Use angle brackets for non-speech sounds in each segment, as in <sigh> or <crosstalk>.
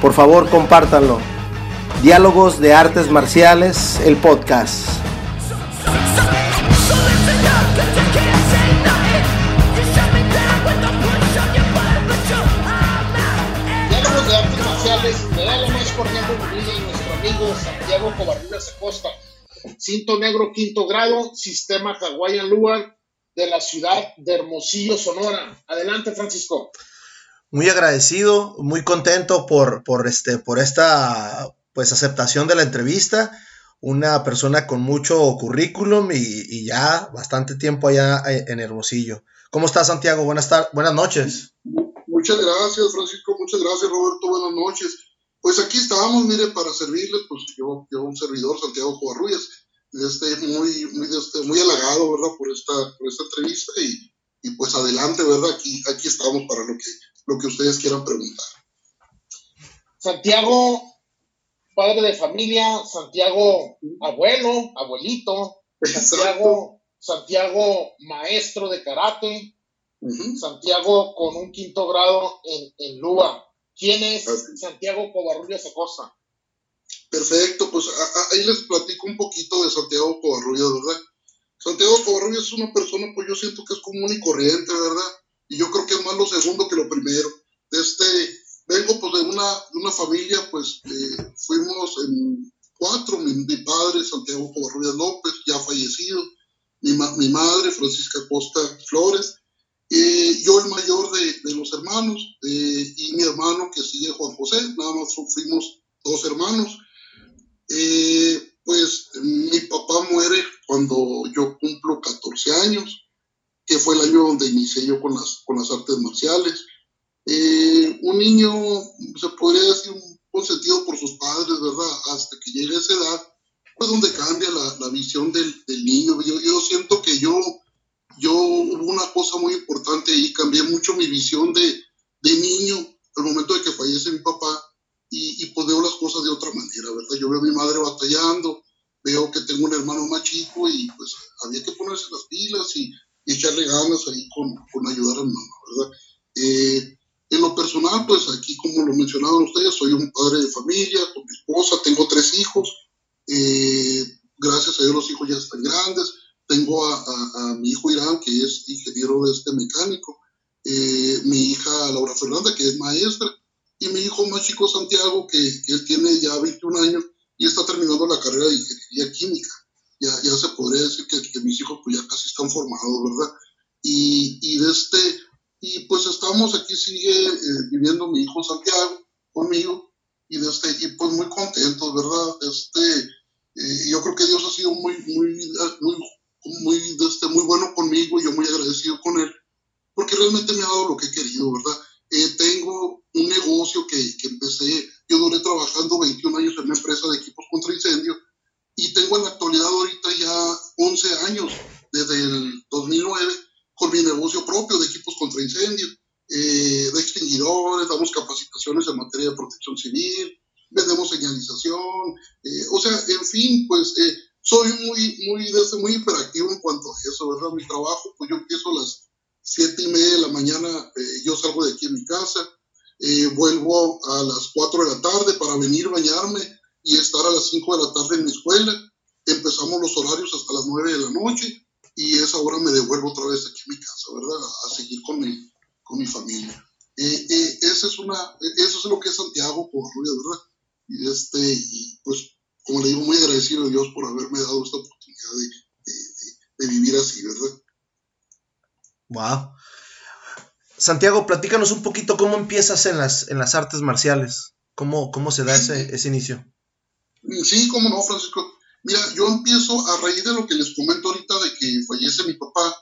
por favor, compártanlo. Diálogos de Artes Marciales, el podcast. Diálogos de Artes Marciales, le da la más cordial bienvenida a nuestro amigo Santiago Covarrubias Acosta, cinto negro quinto grado, sistema Hawaiian Luar de la ciudad de Hermosillo, Sonora. Adelante, Francisco muy agradecido, muy contento por, por, este, por esta pues, aceptación de la entrevista. Una persona con mucho currículum y, ya bastante tiempo allá en Hermosillo. ¿Cómo estás, Santiago? Buenas, tardes, buenas noches. Muchas gracias, Francisco. Muchas gracias, Roberto. Buenas noches. Pues aquí estábamos, mire, para servirles, pues yo, yo un servidor, Santiago Covarrubias, este, muy, muy, este, muy halagado, ¿verdad?, por esta, por esta entrevista y, y pues adelante, ¿verdad? Aquí, aquí estamos para lo que, lo que ustedes quieran preguntar. Santiago, padre de familia, Santiago, abuelo, abuelito, Santiago, Santiago, maestro de karate, Santiago con un quinto grado en, en Lua. ¿Quién es Santiago Covarrubias Acosta? Perfecto, pues ahí les platico un poquito de Santiago Covarrubias, ¿verdad? Santiago Covarrubias es una persona, pues yo siento que es común y corriente, ¿verdad? Y yo creo que es más lo segundo que lo primero. Este, vengo pues de una, de una familia, pues eh, fuimos en cuatro, mi, padre Santiago Covarrubias López, ya fallecido, mi, mi madre Francisca Costa Flores, y yo el mayor de, de los hermanos, eh, y mi hermano que sigue Juan José, nada más fuimos dos hermanos. Eh, pues mi papá muere cuando yo cumplo 14 años que fue el año donde inicié yo con las, con las artes marciales. Eh, un niño, se podría decir, un consentido por sus padres, ¿verdad? Hasta que llegue a esa edad, pues donde cambia la, la visión del, del niño. Yo, yo, siento que yo, yo una cosa muy importante y cambié mucho mi visión de, de niño al momento de que fallece mi papá y, y pues veo las cosas de otra manera, ¿verdad? Yo veo a mi madre batallando, veo que tengo un hermano más chico y pues había que ponerse las pilas y y echarle ganas ahí con, con ayudar a mi mamá, ¿verdad? Eh, en lo personal, pues aquí, como lo mencionaban ustedes, soy un padre de familia, con mi esposa, tengo tres hijos, eh, gracias a Dios los hijos ya están grandes, tengo a, a, mi hijo Irán, que es ingeniero de este mecánico, eh, mi hija Laura Fernanda, que es maestra, y mi hijo más chico Santiago, que, que él tiene ya 21 años y está terminando la carrera de ingeniería química ya, ya se podría decir que, mis hijos pues ya casi están formados, ¿verdad? Y, y, de este, y pues estamos aquí, sigue eh, viviendo mi hijo Santiago conmigo, y, de este, y pues muy contentos, ¿verdad? Este, eh, yo creo que Dios ha sido muy, muy, muy, muy, de este, muy bueno conmigo, y yo muy agradecido con él, porque realmente me ha dado lo que he querido, ¿verdad? Eh, tengo un negocio que, que empecé, yo duré trabajando 21 años en una empresa de equipos contra incendio, y tengo en la actualidad ahorita ya 11 años, desde el 2009, con mi negocio propio de equipos contra incendio, eh, de extinguidores, damos capacitaciones en materia de protección civil, vendemos señalización, eh, o sea, en fin, pues eh, soy muy, muy, muy hiperactivo en cuanto a eso, ¿verdad? Mi trabajo, pues yo empiezo a las 7 y media de la mañana, yo salgo de aquí en mi casa, vuelvo a las 4 de la tarde para venir, bañarme, y estar a las 5 de la tarde en mi escuela. Empezamos los horarios hasta las 9 de la noche y esa hora me devuelvo otra vez aquí a mi casa, ¿verdad? A, seguir con mi, con mi familia. Eh, eh, esa es una, eso es lo que es Santiago por ¿verdad? Y, este, y pues, como le digo, muy agradecido a Dios por haberme dado esta oportunidad de, de, de vivir así, ¿verdad? Wow. Santiago, platícanos un poquito cómo empiezas en las, en las artes marciales. ¿Cómo, cómo se da ese, ese inicio? Sí, cómo no, Francisco. Mira, yo empiezo a raíz de lo que les comento ahorita de que fallece mi papá.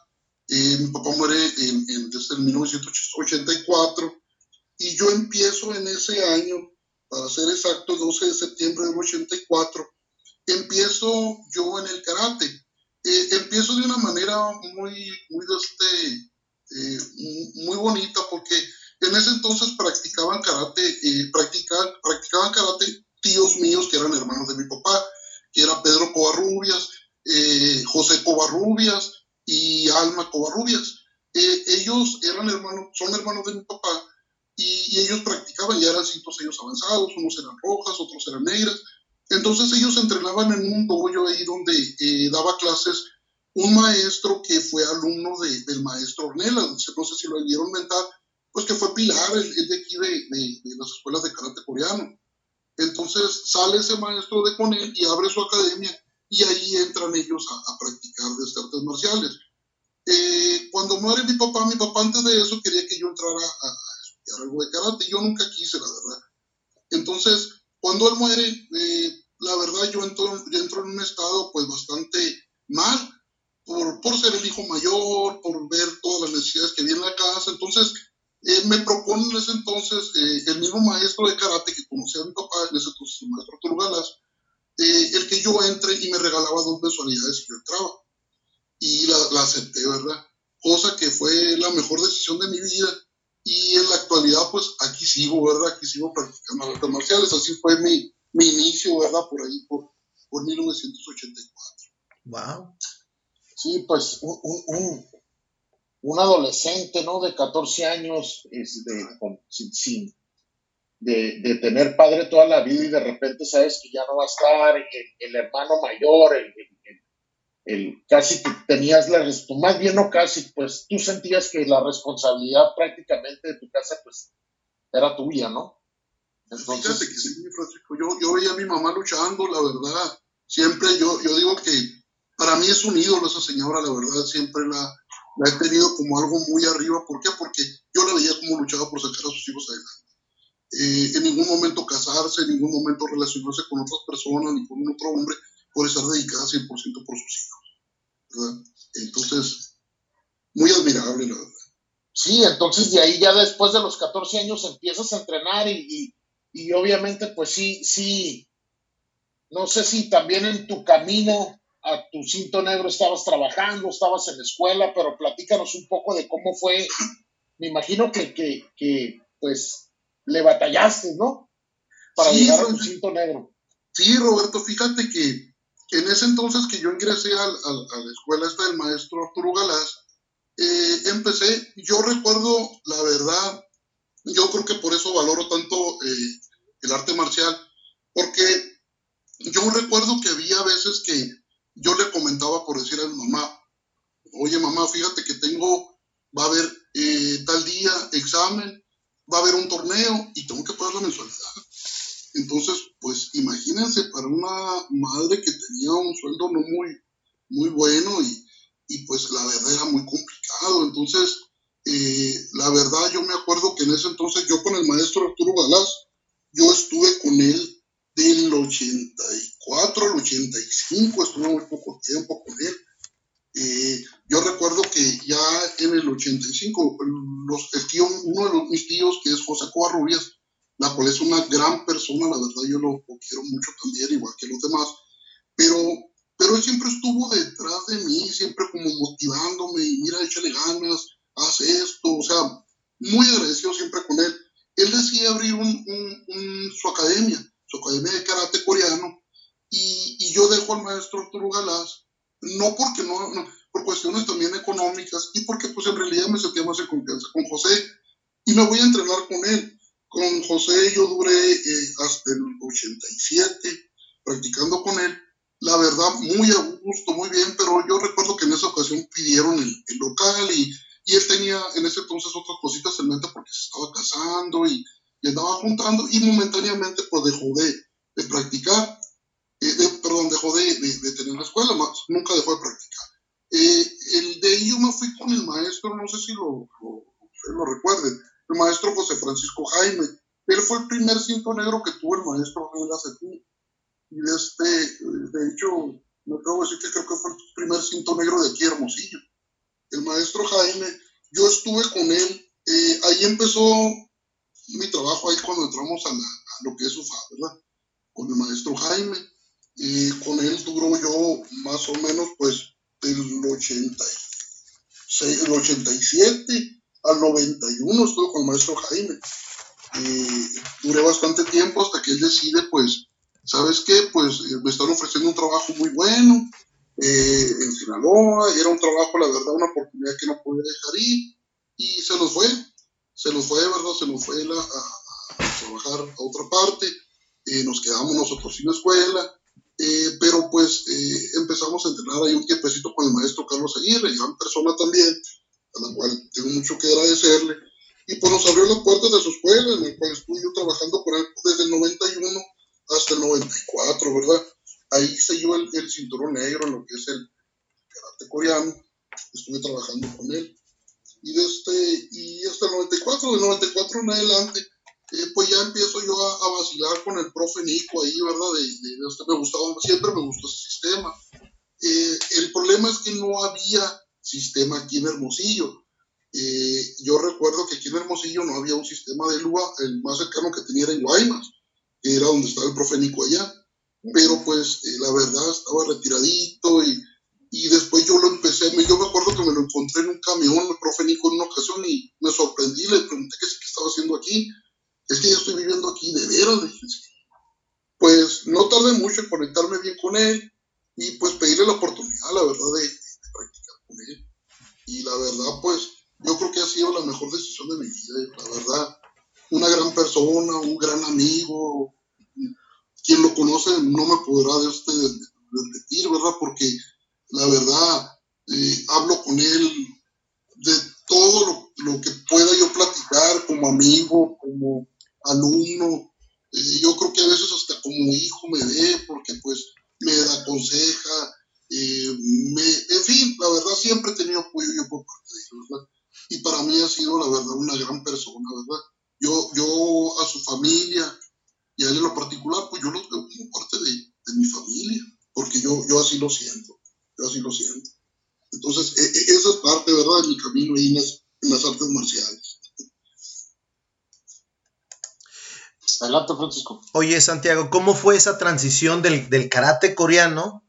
Eh, mi papá muere en, desde el 1984 y yo empiezo en ese año para ser exacto, 12 de septiembre del 84, empiezo yo en el karate. Eh, empiezo de una manera muy, muy, este, eh, muy bonita porque en ese entonces practicaban karate, practicaban, practicaban karate tíos míos que eran hermanos de mi papá, que era Pedro Covarrubias, José Covarrubias y Alma Covarrubias. ellos eran hermanos, son hermanos de mi papá y, ellos practicaban, ya eran cintos ellos avanzados, unos eran rojas, otros eran negras. Entonces ellos entrenaban en un dojo ahí donde eh, daba clases un maestro que fue alumno del maestro Ornella, no sé si lo vieron mentar, pues que fue pilar, el, de aquí de, las escuelas de karate coreano. Entonces sale ese maestro de con él y abre su academia y ahí entran ellos a, practicar de artes marciales. Eh, cuando muere mi papá, mi papá antes de eso quería que yo entrara a, algo de karate. Yo nunca quise, la verdad. Entonces, cuando él muere, eh, la verdad yo entro, entro, en un estado pues bastante mal por, por, ser el hijo mayor, por ver todas las necesidades que había en la casa. Entonces, eh, me propone en ese entonces eh, el mismo maestro de karate que conocía a mi papá, en ese entonces el maestro Turgalas, el que yo entre y me regalaba dos mensualidades y yo entraba. Y la, la acepté, ¿verdad? Cosa que fue la mejor decisión de mi vida y en la actualidad, pues aquí sigo, ¿verdad? Aquí sigo practicando artes marciales. Así fue mi, mi inicio, ¿verdad? Por ahí, por, por 1984. Wow. Sí, pues un, un, un, adolescente, ¿no? De 14 años, este, sin, de, de, tener padre toda la vida y de repente sabes que ya no va a estar el, el hermano mayor, el, el, casi que tenías la, más bien no casi, pues tú sentías que la responsabilidad prácticamente de tu casa pues era tuya, ¿no? Fíjate que sí, Francisco, yo, yo veía a mi mamá luchando, la verdad, siempre yo, yo digo que para mí es un ídolo esa señora, la verdad, siempre la, la he tenido como algo muy arriba, ¿por qué? Porque yo la veía como luchaba por sacar a sus hijos adelante. Eh, en ningún momento casarse, en ningún momento relacionarse con otras personas ni con otro hombre, por estar dedicada 100% por sus hijos. Entonces, muy admirable, la verdad. Sí, entonces de ahí ya después de los 14 años empiezas a entrenar y, y, obviamente pues sí, sí, no sé si también en tu camino a tu cinto negro estabas trabajando, estabas en la escuela, pero platícanos un poco de cómo fue, me imagino que, que, que pues le batallaste, ¿no? Para llegar a tu cinto negro. Sí, Roberto, fíjate que en ese entonces que yo ingresé a, la escuela esta del maestro Arturo Galás, eh, empecé, yo recuerdo, la verdad, yo creo que por eso valoro tanto eh, el arte marcial, porque yo recuerdo que había veces que yo le comentaba por decir a mi mamá, oye mamá, fíjate que tengo, va a haber eh, tal día examen, va a haber un torneo y tengo que pagar la mensualidad. Entonces, pues imagínense para una madre que tenía un sueldo no muy, muy bueno y, y pues la verdad era muy complicado. Entonces, eh, la verdad yo me acuerdo que en ese entonces yo con el maestro Arturo Galás, yo estuve con él del 84 al 85, estuve muy poco tiempo con él. Eh, yo recuerdo que ya en el 85, los, el tío, uno de mis tíos, que es José Covarrubias, la cual es una gran persona, la verdad yo lo, quiero mucho también, igual que los demás, pero, pero él siempre estuvo detrás de mí, siempre como motivándome, y mira, échale ganas, haz esto, o sea, muy agradecido siempre con él. Él decía abrir un, su academia, su academia de karate coreano, y, y yo dejo al maestro Arturo Galás, no porque no, no, por cuestiones también económicas, y porque pues en realidad me sentía más en confianza con José, y me voy a entrenar con él con José yo duré eh, hasta el 87 practicando con él. La verdad, muy a gusto, muy bien, pero yo recuerdo que en esa ocasión pidieron el, local y, y, él tenía en ese entonces otras cositas en mente porque se estaba casando y, y andaba juntando y momentáneamente pues dejó de, de practicar, eh, perdón, dejó de, de, tener la escuela, más, nunca dejó de practicar. Eh, el de ahí yo me fui con el maestro, no sé si lo, lo, lo recuerden, el maestro José Francisco Jaime. Él fue el primer cinto negro que tuvo el maestro en la Y este, de hecho, me de decir que creo que fue el primer cinto negro de aquí, Hermosillo. El maestro Jaime, yo estuve con él, eh, ahí empezó mi trabajo, ahí cuando entramos a la, lo que es UFA, ¿verdad? Con el maestro Jaime. Y con él duró yo más o menos pues del 86, el 87 al 91 estuve con el maestro Jaime. Y duré bastante tiempo hasta que él decide pues, ¿sabes qué? Pues eh, me están ofreciendo un trabajo muy bueno eh, en Sinaloa, era un trabajo, la verdad, una oportunidad que no podía dejar ir y se nos fue, se nos fue, ¿verdad? Se nos fue a, trabajar a otra parte, eh, nos quedamos nosotros sin escuela, eh, pero pues eh, empezamos a entrenar ahí un tiempecito con el maestro Carlos Aguirre, gran persona también, a la cual tengo mucho que agradecerle, y pues nos abrió las puertas de su escuela, en el cual estuve yo trabajando con él desde el 91 hasta el 94, ¿verdad? Ahí se llevó el, el cinturón negro en lo que es el karate coreano, estuve trabajando con él y, desde, y hasta el 94, del 94 en adelante, eh, pues ya empiezo yo a, vacilar con el profe Nico ahí, ¿verdad? De, de, este, me gustaba, siempre me gustó ese sistema. Eh, el problema es que no había sistema aquí en Hermosillo. Eh, yo recuerdo que aquí en Hermosillo no había un sistema de LUA, el más cercano que tenía era en Guaymas, que era donde estaba el profe Nico allá. Pero pues la verdad estaba retiradito y y después yo lo empecé, yo me acuerdo que me lo encontré en un camión, el profe Nico, en una ocasión, y me sorprendí, le pregunté qué, qué estaba haciendo aquí. Es que yo estoy viviendo aquí, de veras. Pues no tardé mucho en conectarme bien con él y pues pedirle la oportunidad, la verdad, de, practicar con él. Y la verdad, pues yo creo que ha sido la mejor decisión de mi vida, la verdad. Una gran persona, un gran amigo. Quien lo conoce no me podrá de usted repetir, ¿verdad? Porque la verdad, hablo con él de todo lo, que pueda yo platicar como amigo, como alumno. Eh, yo creo que a veces hasta como hijo me ve porque pues me da conseja, eh, me, en fin, la verdad siempre he tenido apoyo yo por parte de él, ¿verdad? Y para mí ha sido la verdad una gran persona, ¿verdad? Yo, yo a su familia y a él en lo particular, pues yo lo veo como parte de, de mi familia, porque yo, yo así lo siento. Yo así lo siento. Entonces, e, e, esa es parte, ¿verdad?, de mi camino ahí en las, artes marciales. Adelante, Francisco. Oye, Santiago, ¿cómo fue esa transición del, karate coreano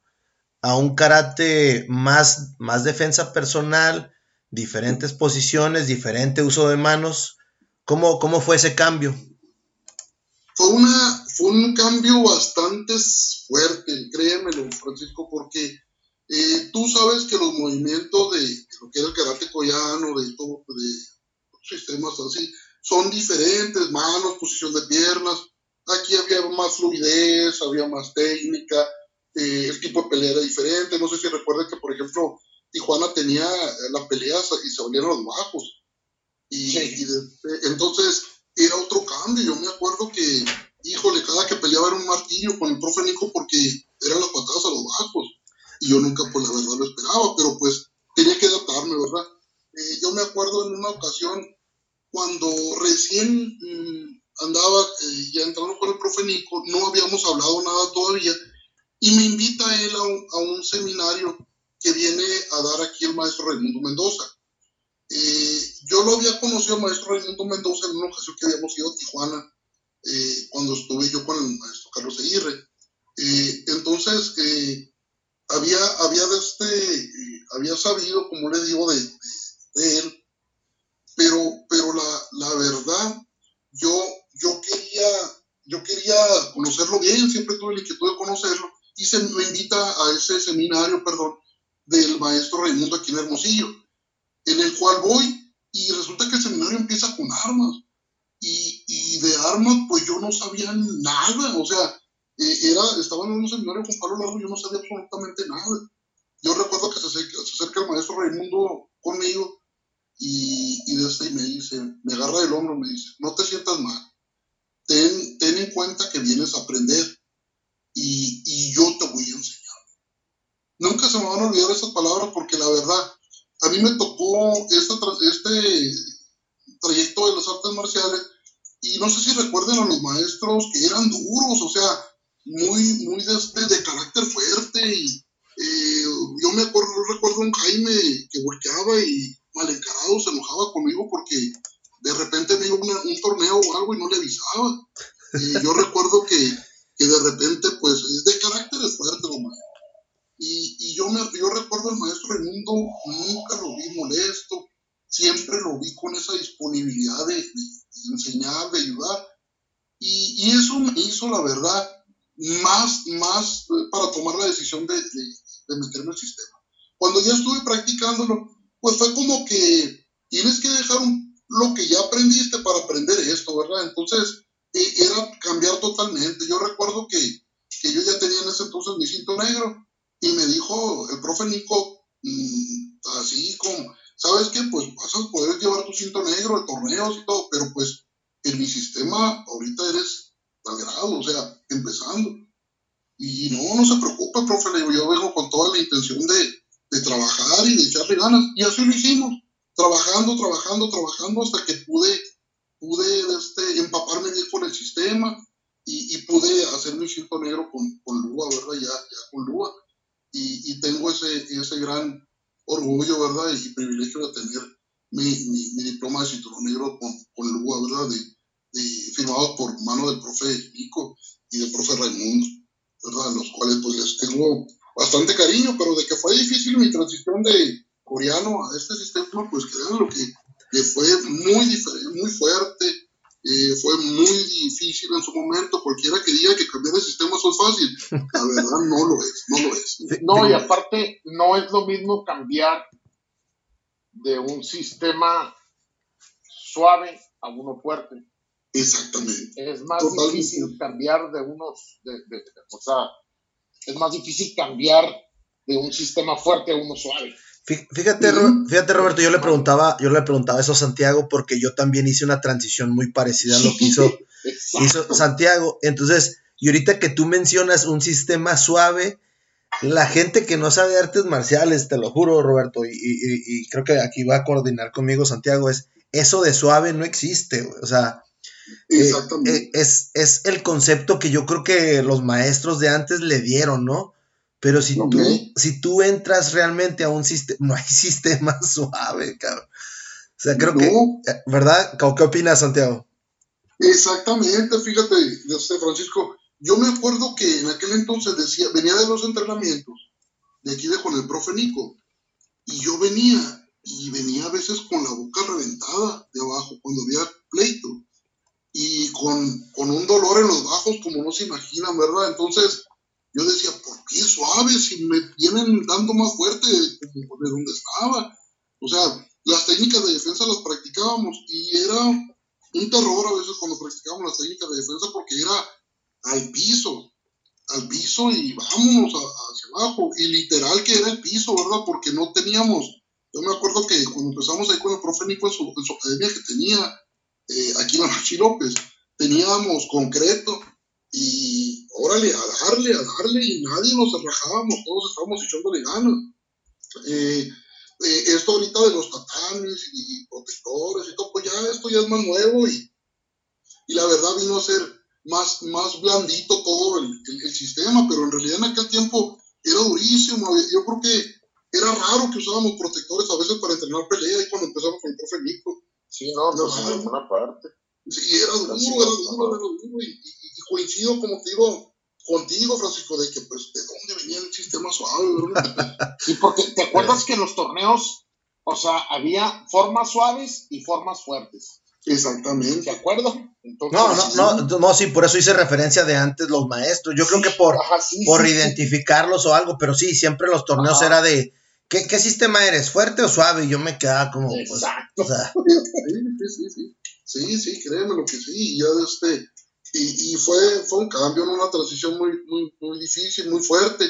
a un karate más, más defensa personal, diferentes posiciones, diferente uso de manos? ¿Cómo, cómo fue ese cambio? Fue, una, fue un cambio bastante fuerte, créemelo, Francisco, porque eh, tú sabes que los movimientos de, lo que era el karate coreano, de todo, de sistemas así, son diferentes, manos, posición de piernas. Aquí había más fluidez, había más técnica, eh, el tipo de pelea era diferente. No sé si recuerdan que, por ejemplo, Tijuana tenía las peleas y se volvieron los bajos. Y, entonces era otro cambio. Yo me acuerdo que, híjole, cada que peleaba era un martirio con el profe Nico porque eran las patadas a los bajos y yo nunca, pues la verdad, lo esperaba, pero pues tenía que adaptarme, ¿verdad? Eh, yo me acuerdo en una ocasión cuando recién mm, andaba eh, ya entrando con el profe Nico, no habíamos hablado nada todavía, y me invita él a un, a un seminario que viene a dar aquí el maestro Raimundo Mendoza. Eh, yo lo había conocido al maestro Raimundo Mendoza en una ocasión que habíamos ido a Tijuana, cuando estuve yo con el maestro Carlos Aguirre. entonces, había, había, este, había sabido, como le digo, de, él, pero, pero la, la, verdad, yo, yo, quería, yo quería conocerlo bien, siempre tuve la inquietud de conocerlo, y se me invita a ese seminario, perdón, del maestro Raimundo aquí Hermosillo, en el cual voy, y resulta que el seminario empieza con armas, y, y de armas, pues yo no sabía nada, o sea, eh, era, estaba en un seminario con Pablo Largo y yo no sabía absolutamente nada. Yo recuerdo que se acerca, el maestro Raimundo conmigo y, y desde me dice, me agarra del hombro, me dice, no te sientas mal, ten, ten en cuenta que vienes a aprender y, y yo te voy a enseñar. Nunca se me van a olvidar esas palabras porque la verdad, a mí me tocó este, este trayecto de las artes marciales y no sé si recuerden a los maestros que eran duros, o sea, muy, muy de, este, de carácter fuerte y eh, yo me acuerdo, recuerdo un Jaime que volteaba y mal encarado se enojaba conmigo porque de repente me iba un torneo o algo y no le avisaba. Y <laughs> yo recuerdo que, que, de repente, pues, de carácter es fuerte, lo Y, y yo, me, yo recuerdo al maestro Raimundo, nunca lo vi molesto, siempre lo vi con esa disponibilidad de, enseñar, de ayudar. Y, y, eso me hizo, la verdad, más, más eh, para tomar la decisión de, de, meterme al sistema. Cuando ya estuve practicándolo, pues fue como que tienes que dejar lo que ya aprendiste para aprender esto, ¿verdad? Entonces, e, era cambiar totalmente. Yo recuerdo que, que, yo ya tenía en ese entonces mi cinto negro y me dijo el profe Nico, mm, así como, ¿sabes qué? Pues vas a poder llevar tu cinto negro de torneos y todo, pero pues en mi sistema ahorita eres al grado, o sea, empezando. Y no, no se preocupe, profe, yo vengo con toda la intención de, de trabajar y de echarle ganas. Y así lo hicimos, trabajando, trabajando, trabajando hasta que pude, pude este, empaparme bien con el sistema y, y pude hacer mi cinto negro con, con Lua, ¿verdad? Ya, con Lua. Y, y, tengo ese, ese gran orgullo, ¿verdad? Y privilegio de tener mi, mi, mi diploma de cinturón negro con, con Lua, ¿verdad? De, de, firmado por mano del profe Nico y del profe Raimundo, ¿verdad? Los cuales pues les tengo bastante cariño, pero de que fue difícil mi transición de coreano a este sistema, pues crean lo que, que fue muy, muy fuerte, eh, fue muy difícil en su momento. Cualquiera que diga que cambiar de sistema es fácil, la verdad no lo es, no lo es. No, y aparte, no es lo mismo cambiar de un sistema suave a uno fuerte. Exactamente. Es más difícil cambiar de unos, de, o sea, es más difícil cambiar de un sistema fuerte a uno suave. Fíjate, fíjate Roberto, yo le preguntaba, yo le preguntaba eso a Santiago porque yo también hice una transición muy parecida a lo que hizo, <laughs> hizo Santiago. Entonces, y ahorita que tú mencionas un sistema suave, la gente que no sabe artes marciales, te lo juro, Roberto, y, creo que aquí va a coordinar conmigo Santiago, es eso de suave no existe, o sea, eh, eh, es, es el concepto que yo creo que los maestros de antes le dieron, ¿no? Pero si, tú, si tú entras realmente a un sistema, <laughs> no hay sistema <laughs> suave, cabrón. O sea, creo que, eh, ¿verdad? ¿Qué opinas, Santiago? Exactamente, fíjate, Francisco, yo me acuerdo que en aquel entonces decía, venía de los entrenamientos, de aquí de con el profe Nico, y yo venía, y venía a veces con la boca reventada de abajo, cuando había pleito, y con, con un dolor en los bajos como no se imaginan, ¿verdad? Entonces, yo decía, ¿por qué suave si me vienen dando más fuerte de, donde estaba? O sea, las técnicas de defensa las practicábamos y era un terror a veces cuando practicábamos las técnicas de defensa porque era al piso, al piso y vámonos hacia abajo. Y literal que era el piso, ¿verdad? Porque no teníamos, yo me acuerdo que cuando empezamos ahí con el profe Nico en su, academia que tenía eh, aquí en Marchi López, teníamos concreto y órale, a darle, a darle, y nadie nos rajábamos, todos estábamos echándole ganas. Eh, eh, esto ahorita de los tatamis y, protectores y todo, pues ya esto ya es más nuevo y, y la verdad vino a ser más, más blandito todo el, el, sistema, pero en realidad en aquel tiempo era durísimo. Yo creo que era raro que usábamos protectores a veces para entrenar pelea y cuando empezamos con el profe Nico. Sí, no, no, no, en alguna parte. Sí, era duro, era duro, era duro. Y, coincido, como te digo, contigo, Francisco, de que, pues, ¿de dónde venía el sistema suave, <laughs> sí, porque te acuerdas que en los torneos, o sea, había formas suaves y formas fuertes. Exactamente. ¿De acuerdo? no, no, no, no, sí, por eso hice referencia de antes los maestros. Yo creo que por, por identificarlos o algo, pero sí, siempre los torneos era de, ¿qué, ¿qué, sistema eres? ¿Fuerte o suave? Y yo me quedaba como, pues, Exacto. o sea. <laughs> Sí, sí, sí. Sí, sí, créeme lo que sí. Y ya este, y, y fue, fue un cambio, una transición muy, muy, muy difícil, muy fuerte.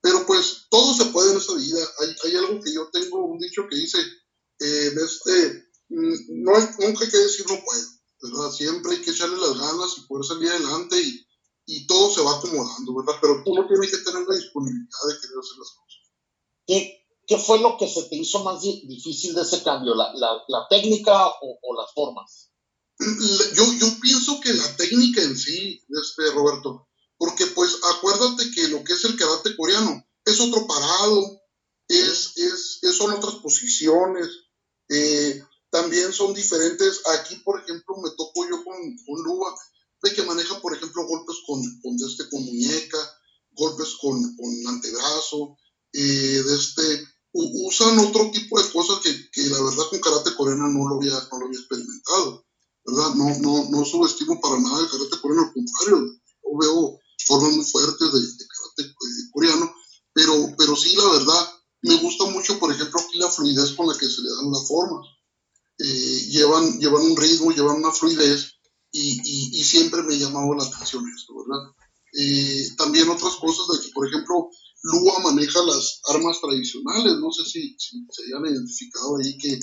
Pero pues todo se puede en esta vida. Hay, hay algo que yo tengo, un dicho que dice, eh, este, mm, no hay, nunca hay que decir no puedo, ¿verdad? Siempre hay que echarle las ganas y poder salir adelante y, y todo se va acomodando, ¿verdad? Pero tú no tienes que tener la disponibilidad de querer hacer las cosas. ¿Qué, qué fue lo que se te hizo más difícil de ese cambio? ¿La, la, la técnica o, o las formas? yo, yo pienso que la técnica en sí, este, Roberto, porque pues acuérdate que lo que es el karate coreano es otro parado, es, es, son otras posiciones, eh, también son diferentes. Aquí, por ejemplo, me toco yo con, con Luba de que maneja, por ejemplo, golpes con, con, este, con muñeca, golpes con, con antebrazo, eh, de este, usan otro tipo de cosas que, que, la verdad con karate coreano no lo había, no lo había experimentado, ¿verdad? No, no, no subestimo para nada el karate coreano, al contrario, yo veo formas muy fuertes de, de karate eh, coreano, pero, pero sí, la verdad, me gusta mucho, por ejemplo, aquí la fluidez con la que se le dan las formas. Eh, llevan, llevan un ritmo, llevan una fluidez y, y, siempre me ha llamado la atención esto, ¿verdad? Eh, también otras cosas de que, por ejemplo, Lua maneja las armas tradicionales, no sé si, se hayan identificado ahí que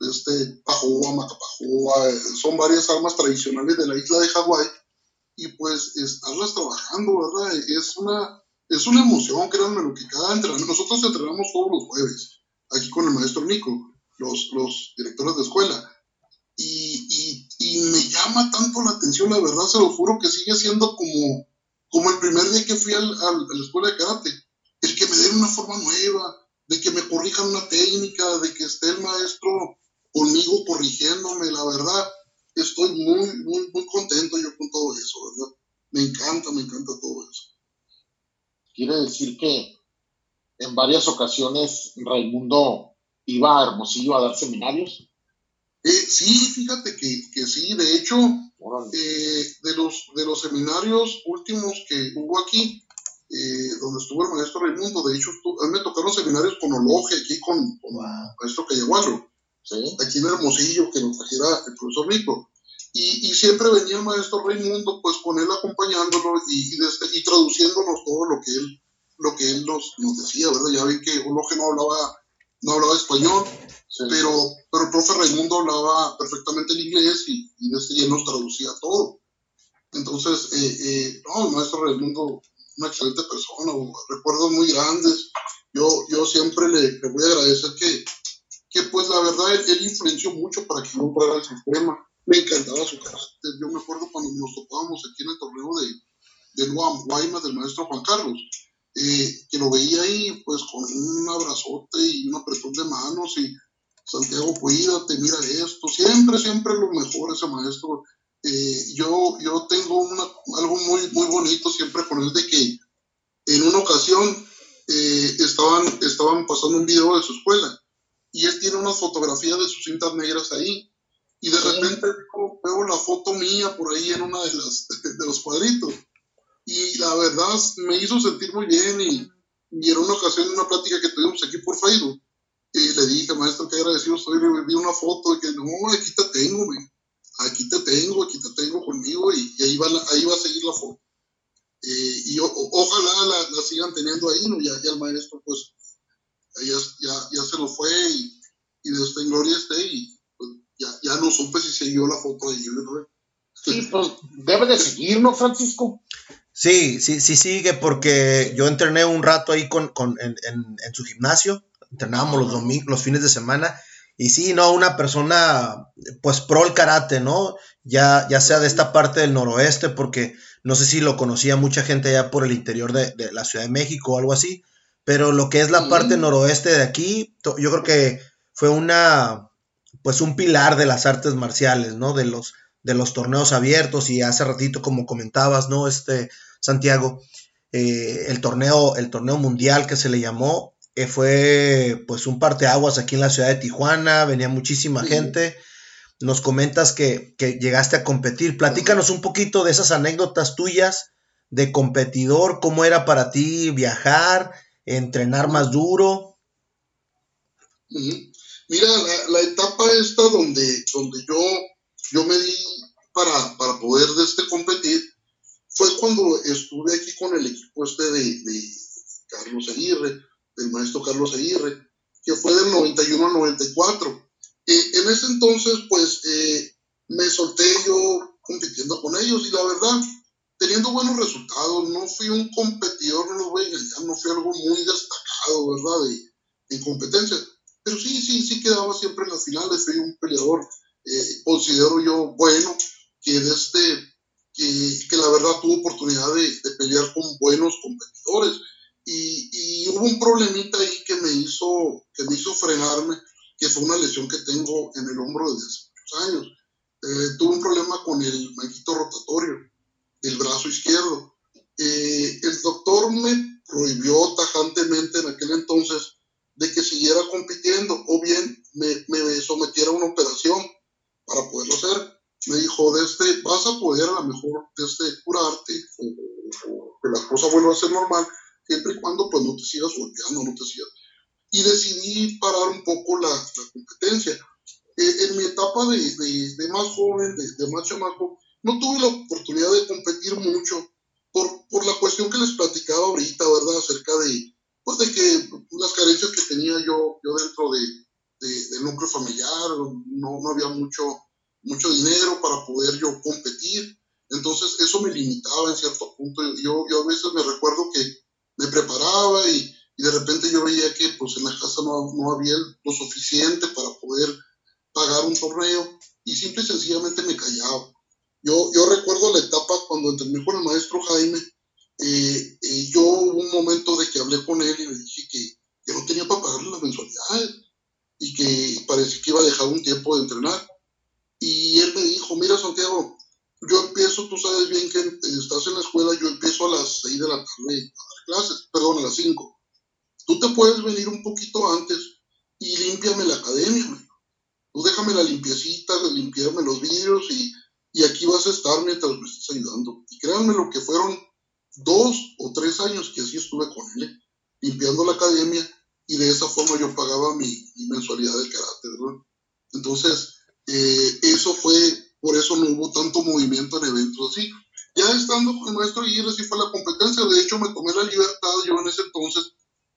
este Pajoa, Macapajoa, eh, son varias armas tradicionales de la isla de Hawái. Y pues estarlas trabajando, ¿verdad? Es una, es una emoción, créanme, lo que cada entrenamiento, nosotros entrenamos todos los jueves, aquí con el maestro Nico, los, los directores de escuela, y, y, me llama tanto la atención, la verdad, se lo juro que sigue siendo como, como el primer día que fui al, a la escuela de karate, el que me den una forma nueva, de que me corrijan una técnica, de que esté el maestro conmigo corrigiéndome, la verdad, estoy muy, muy, muy contento yo con todo eso, ¿verdad? Me encanta, me encanta todo eso. Quiere decir que en varias ocasiones Raimundo iba a Hermosillo a dar seminarios. Eh, sí, fíjate que, que, sí, de hecho, eh, de, los, de los seminarios últimos que hubo aquí, eh, donde estuvo el maestro Raimundo, de hecho, a mí me tocaron seminarios con Ologe, aquí con, con el maestro Callagualo, aquí en Hermosillo, que nos trajera el profesor Nico. Y, y, siempre venía el maestro Raimundo, pues con él acompañándolo y, y, desde, y traduciéndonos todo lo que él, lo que él nos, nos decía, ¿verdad? Ya ven que Ologe no hablaba, no hablaba español, pero, pero el profe Raimundo hablaba perfectamente el inglés y, y desde él nos traducía todo. Entonces, eh, eh, no, el maestro Raimundo, una excelente persona, recuerdos muy grandes. Yo, yo siempre le, le voy a agradecer que, que, pues la verdad, él, él influenció mucho para que yo entrara al sistema me encantaba su carácter. Yo me acuerdo cuando nos topábamos aquí en el torneo de, de Guaymas del maestro Juan Carlos, eh, que lo veía ahí pues con un abrazote y una presión de manos y Santiago, cuídate, mira esto, siempre, siempre lo mejor ese maestro. Eh, yo, yo tengo una, algo muy, muy bonito siempre con él de que en una ocasión eh, estaban, estaban pasando un video de su escuela y él tiene una fotografía de sus cintas negras ahí y de repente veo, la foto mía por ahí en uno de, las, <laughs> de los cuadritos. Y la verdad me hizo sentir muy bien y, y en una ocasión, en una plática que tuvimos aquí por Facebook, y le dije, maestro, qué agradecido estoy, le vi una foto de que, no, aquí te tengo, aquí te tengo, aquí te tengo conmigo y, ahí, va ahí va a seguir la foto. Eh, y ojalá la, la, sigan teniendo ahí, ¿no? Ya, ya el maestro, pues, ya, ya, ya se lo fue y, y de esta gloria esté y ya, ya no supe si siguió la foto de Junior. Sí, <laughs> pues debe de seguir, ¿no, Francisco? Sí, sí, sí sigue porque yo entrené un rato ahí con, con en, en, en, su gimnasio, entrenábamos los, domingos, los fines de semana y sí, no, una persona pues pro el karate, ¿no? Ya, ya sea de esta parte del noroeste porque no sé si lo conocía mucha gente allá por el interior de, de la Ciudad de México o algo así, pero lo que es la parte noroeste de aquí, yo creo que fue una, pues un pilar de las artes marciales, ¿no? De los, de los torneos abiertos y hace ratito como comentabas, ¿no? Este, Santiago, eh, el torneo, el torneo mundial que se le llamó, eh, fue pues un parteaguas aquí en la ciudad de Tijuana, venía muchísima gente. Nos comentas que, que, llegaste a competir. Platícanos un poquito de esas anécdotas tuyas de competidor, cómo era para ti viajar, entrenar más duro. Mira, la, etapa esta donde, donde yo, yo me di para, para poder de este competir fue cuando estuve aquí con el equipo este de, de Carlos Aguirre, del maestro Carlos Aguirre, que fue del 91 al 94. Eh, en ese entonces, pues, eh, me solté yo compitiendo con ellos y la verdad, teniendo buenos resultados, no fui un competidor, no lo voy a engañar, no fui algo muy destacado, ¿verdad? De, en competencia pero sí, sí, sí quedaba siempre en las finales, soy un peleador, eh, considero yo bueno, que, de este, que, que, la verdad tuvo oportunidad de, de pelear con buenos competidores. Y, y, hubo un problemita ahí que me hizo, que me hizo frenarme, que fue una lesión que tengo en el hombro desde hace muchos años. Eh, tuve un problema con el manguito rotatorio izquierdo. Eh, el doctor me prohibió tajantemente en aquel entonces de que siguiera compitiendo o bien me, me sometiera a una operación para poderlo hacer. Me dijo, este vas a poder a lo mejor desde curarte o, que la cosa vuelva a ser normal, siempre y cuando pues no te sigas golpeando, no te sigas. Y decidí parar un poco la, la competencia. Eh, en mi etapa de, de, de más joven, de, de, más chamaco, no tuve la oportunidad de competir mucho por, por la cuestión que les platicaba ahorita, ¿verdad? Acerca de, pues de que las carencias que tenía yo, yo dentro de, del núcleo familiar, no, no había mucho, mucho dinero para poder yo competir. Entonces eso me limitaba en cierto punto. Yo, yo a veces me recuerdo que me preparaba y, de repente yo veía que pues en la casa no, no había lo suficiente para poder pagar un torneo y simple y sencillamente me callaba. Yo, yo recuerdo la etapa cuando entrené con el maestro Jaime, eh, eh, yo hubo un momento de que hablé con él y le dije que, que no tenía para pagarle las mensualidades y que parecía que iba a dejar un tiempo de entrenar. Y él me dijo, mira Santiago, yo empiezo, tú sabes bien que estás en la escuela, yo empiezo a las 6 de la tarde clases, perdón, a las 5. Tú te puedes venir un poquito antes y límpiame la academia, Tú déjame la limpiecita, limpiarme los vidrios y, y aquí vas a estar mientras me estés ayudando. Y créanme lo que fueron dos o tres años que así estuve con él, limpiando la academia y de esa forma yo pagaba mi, mensualidad del carácter, ¿verdad? Entonces, eh, eso fue, por eso no hubo tanto movimiento en eventos así. Ya estando con el maestro Aguirre, sí fue la competencia, de hecho me tomé la libertad yo en ese entonces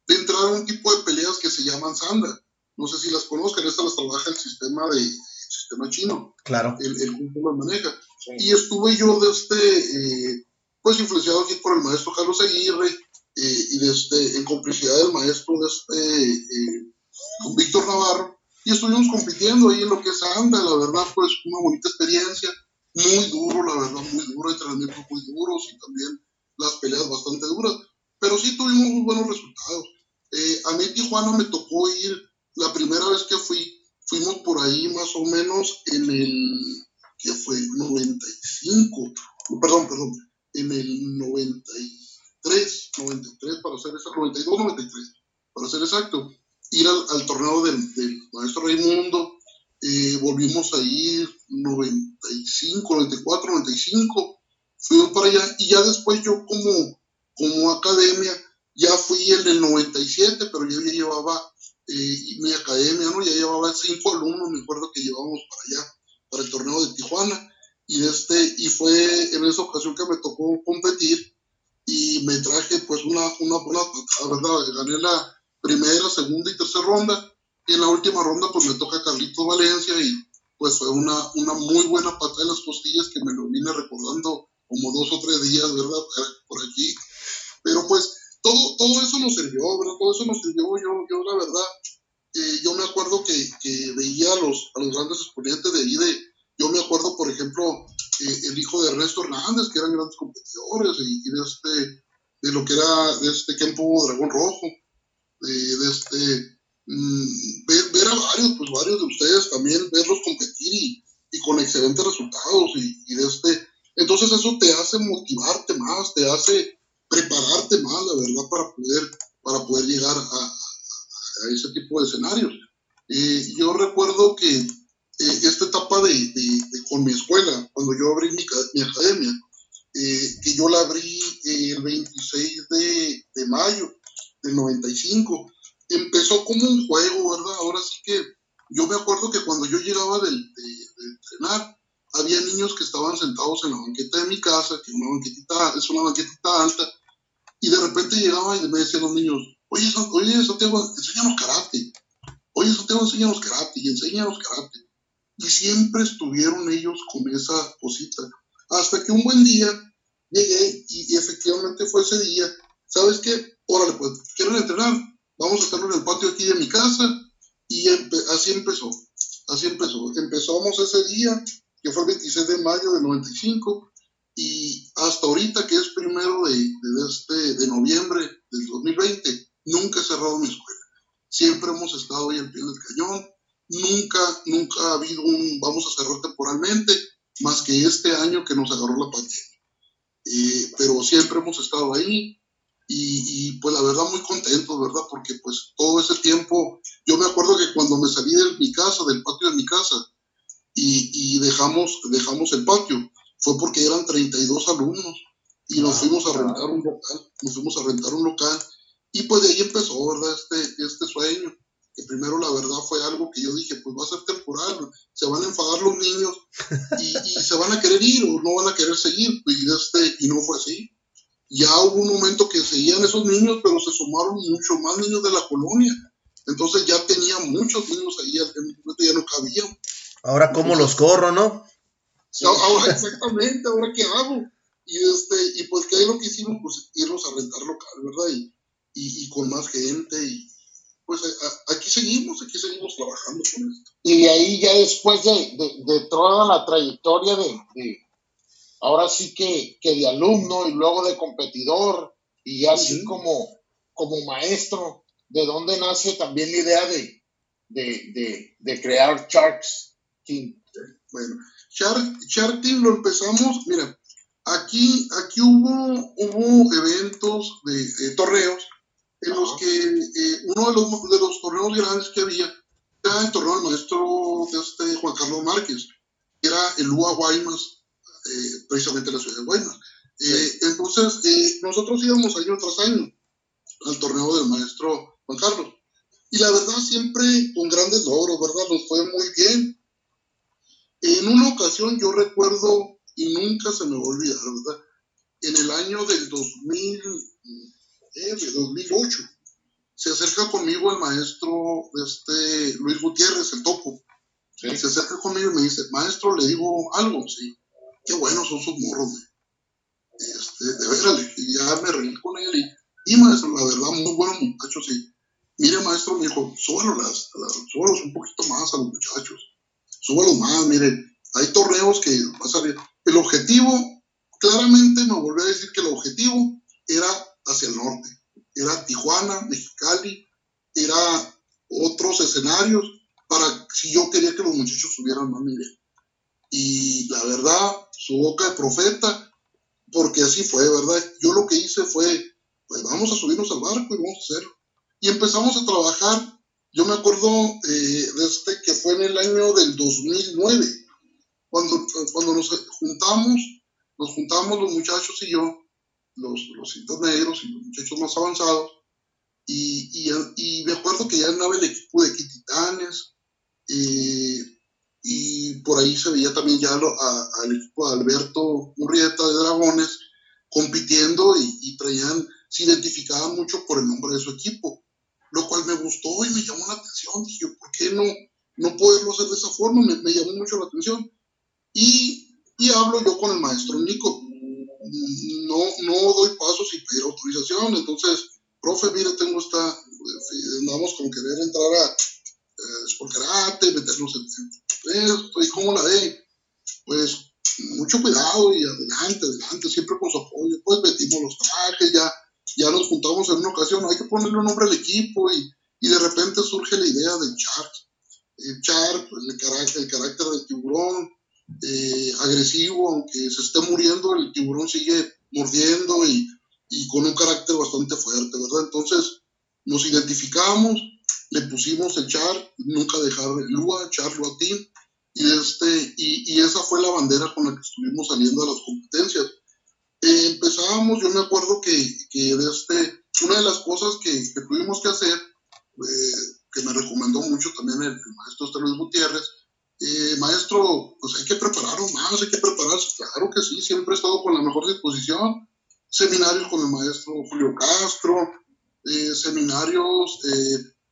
de entrar a un tipo de peleas que se llaman Sanda. No sé si las conozcan, estas las trabaja el sistema de sistema chino. Claro. El, el grupo las maneja. Y estuve yo desde, este, eh, pues influenciado aquí por el maestro Carlos Aguirre eh, y desde, este, en complicidad del maestro desde, este, eh, con Víctor Navarro. Y estuvimos compitiendo ahí en lo que es ANDA, la verdad, pues una bonita experiencia, muy duro, la verdad, muy duro, entrenamientos muy duros y también las peleas bastante duras. Pero sí tuvimos muy buenos resultados. Eh, a mí Tijuana me tocó ir la primera vez que fui, fuimos por ahí más o menos en el, ¿qué fue? 95, perdón, perdón, en el 93, 93 para ser exacto, 92, 93, para ser exacto, ir al, torneo del, maestro Raimundo, eh, volvimos a ir 95, 94, 95, fuimos para allá y ya después yo como, como academia ya fui en el 97, pero yo ya llevaba eh, mi academia, ¿no? Ya llevaba cinco alumnos, me acuerdo que llevábamos para allá, para el torneo de Tijuana, y, este, y fue en esa ocasión que me tocó competir, y me traje pues una, una buena ¿verdad? Gané la primera, segunda y tercera ronda, y en la última ronda pues me toca Carlitos Valencia, y pues fue una, una muy buena pata de las costillas que me lo vine recordando como dos o tres días, ¿verdad? Por aquí. Pero pues todo, todo eso nos sirvió, ¿verdad? Todo eso nos sirvió. Yo, yo la verdad, eh, yo me acuerdo que, veía a los, a los grandes exponentes de ahí. De, yo me acuerdo, por ejemplo, eh, el hijo de Ernesto Hernández, que eran grandes competidores, y, de, este, de lo que era de este Kempo Dragón Rojo, de, este, mm, ver, ver, a varios, pues varios de ustedes también, verlos competir y, y con excelentes resultados, y, y de este. Entonces eso te hace motivarte más, te hace prepararte más, la verdad, para poder, para poder llegar a, a ese tipo de escenarios. Eh, yo recuerdo que eh, esta etapa de, de, con mi escuela, cuando yo abrí mi, mi academia, eh, que yo la abrí el 26 de, de, mayo del 95, empezó como un juego, ¿verdad? Ahora sí que yo me acuerdo que cuando yo llegaba del, de, de entrenar, había niños que estaban sentados en la banqueta de mi casa, que una banquetita, es una banquetita alta, y de repente llegaban y me decían los niños, oye, oye Santiago, enséñanos karate, oye Santiago, enséñanos karate, y enséñanos karate. Y siempre estuvieron ellos con esa cosita. Hasta que un buen día llegué y, efectivamente fue ese día, ¿sabes qué? Órale, pues, quieren entrenar, vamos a estarlo en el patio aquí de mi casa, y así empezó, así empezó. Empezamos ese día, que fue el 26 de mayo del 95, y hasta ahorita, que es primero de, de, este, de noviembre del 2020, nunca he cerrado mi escuela. Siempre hemos estado ahí al pie del cañón. Nunca, nunca ha habido un vamos a cerrar temporalmente, más que este año que nos agarró la pandemia. eh, pero siempre hemos estado ahí y, pues la verdad muy contentos, ¿verdad? Porque pues todo ese tiempo, yo me acuerdo que cuando me salí de mi casa, del patio de mi casa, y, dejamos, dejamos el patio, fue porque eran 32 alumnos y nos fuimos a rentar un local, nos fuimos a rentar un local y pues de ahí empezó, ¿verdad? Este, este sueño, que primero la verdad fue algo que yo dije, pues va a ser temporal, se van a enfadar los niños y, y se van a querer ir o no van a querer seguir, y, este, y no fue así ya hubo un momento que seguían esos niños, pero se sumaron mucho más niños de la colonia. Entonces ya tenía muchos niños ahí, ya no cabían. Ahora, ¿cómo los corro, no? Ahora, exactamente, ahora qué hago. Y, este, y pues, ¿qué es lo que hicimos? Pues irnos a rentar local, ¿verdad? Y, y, con más gente. Y pues aquí seguimos, aquí seguimos trabajando con esto. Y de ahí, ya después de, de, toda la trayectoria de ahora sí que, de alumno y luego de competidor y así como, como maestro, ¿de dónde nace también la idea de, de, crear Sharks Team? Bueno, Shark, Team lo empezamos, mira, aquí, aquí hubo, hubo eventos de, torneos en los que eh, uno de los, de los torneos grandes que había era el torneo del maestro de este Juan Carlos Márquez, que era el UA Guaymas eh, precisamente la ciudad de Guaymas. Eh, entonces, eh, nosotros íbamos año tras año al torneo del maestro Juan Carlos. Y la verdad, siempre con grandes logros, ¿verdad? Nos fue muy bien. En una ocasión, yo recuerdo, y nunca se me va a olvidar, ¿verdad? En el año del 2000, 2008, se acerca conmigo el maestro este, Luis Gutiérrez, el topo. Se acerca conmigo y me dice, maestro, le digo algo, sí qué buenos son sus morros, Este, de veras, ya me reí con él y, y, maestro, la verdad, muy buenos muchachos, y mire maestro, me dijo, súbalos, las, un poquito más a los muchachos, súbalos más, mire, hay torneos que va a salir. El objetivo, claramente me volvió a decir que el objetivo era hacia el norte, era Tijuana, Mexicali, era otros escenarios para si yo quería que los muchachos subieran más nivel. Y la verdad, su boca de profeta, porque así fue, ¿verdad? Yo lo que hice fue, pues vamos a subirnos al barco y vamos a hacerlo. Y empezamos a trabajar, yo me acuerdo eh, de este que fue en el año del 2009, cuando, cuando nos juntamos, nos juntamos los muchachos y yo, los, los cintos negros y los muchachos más avanzados, y, y, y me acuerdo que ya andaba el equipo de Quititanes, eh, y por ahí se veía también ya al equipo de Alberto Murrieta de Dragones compitiendo y, traían, se identificaban mucho por el nombre de su equipo, lo cual me gustó y me llamó la atención. Dije, ¿por qué no, no poderlo hacer de esa forma? Me, llamó mucho la atención. Y, y, hablo yo con el maestro Nico. No, no doy pasos sin pedir autorización. Entonces, profe, mire, tengo esta, eh, andamos con querer entrar a eh, karate, meternos en, esto, y cómo la ve, pues mucho cuidado y adelante, adelante, siempre con su apoyo, pues metimos los trajes, ya, ya nos juntamos en una ocasión, hay que ponerle un nombre al equipo y, y de repente surge la idea del Shark, el Shark, el carácter, el carácter del tiburón, eh, agresivo, aunque se esté muriendo, el tiburón sigue mordiendo y, y con un carácter bastante fuerte, ¿verdad? Entonces nos identificamos, le pusimos el char, nunca dejar el Lua, char Team, y, este, y, y, esa fue la bandera con la que estuvimos saliendo a las competencias. Eh, empezábamos, yo me acuerdo que, que este, una de las cosas que, que tuvimos que hacer, eh, que me recomendó mucho también el, maestro este Luis Gutiérrez, eh, maestro, pues hay que prepararnos más, hay que prepararse, claro que sí, siempre he estado con la mejor disposición, seminarios con el maestro Julio Castro, seminarios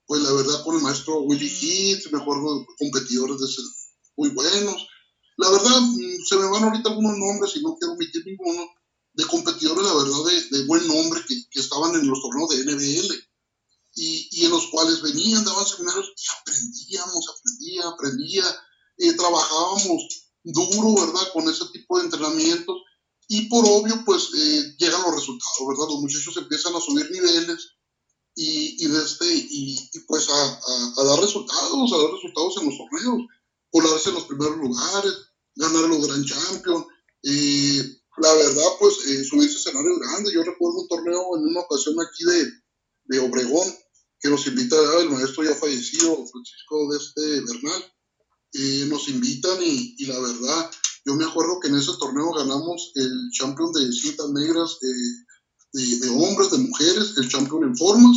pues la verdad con el maestro Willy Heath, me acuerdo competidores de muy buenos. La verdad, mm, se me van ahorita algunos nombres y no quiero omitir ninguno, de competidores, la verdad, de, buen nombre que, que, estaban en los torneos de NBL y, y, en los cuales venían, daban seminarios y aprendíamos, aprendía, aprendía, eh, trabajábamos duro, ¿verdad?, con ese tipo de entrenamientos y por obvio, pues eh, llegan los resultados, ¿verdad? Los muchachos empiezan a subir niveles y, y, este, y, y pues a, a, dar resultados, a dar resultados en los torneos, colarse en los primeros lugares, ganar los Grand Champions, eh, la verdad, pues eh, subirse escenario grande. Yo recuerdo un torneo en una ocasión aquí de, de Obregón, que nos invita el maestro ya fallecido, Francisco de este Bernal. Eh, nos invitan y, y, la verdad, yo me acuerdo que en ese torneo ganamos el champion de cintas negras de, de, hombres, de mujeres, el champion en formas,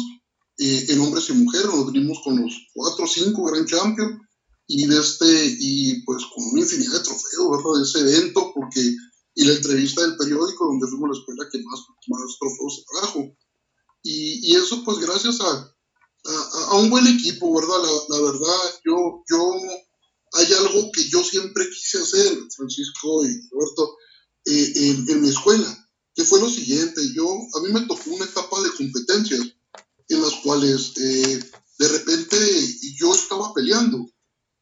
eh, en hombres y mujeres, nos vinimos con los cuatro o cinco gran champions y de este, y pues con una infinidad de trofeos, ¿verdad? De ese evento, porque, y la entrevista del periódico donde fuimos la escuela que más, más trofeos se trajo. Y, y eso pues gracias a, a, un buen equipo, ¿verdad? La, verdad, yo, yo hay algo que yo siempre quise hacer, Francisco y Roberto, eh, en, en, mi escuela, que fue lo siguiente, yo, a mí me tocó una etapa de competencias en las cuales eh, de repente yo estaba peleando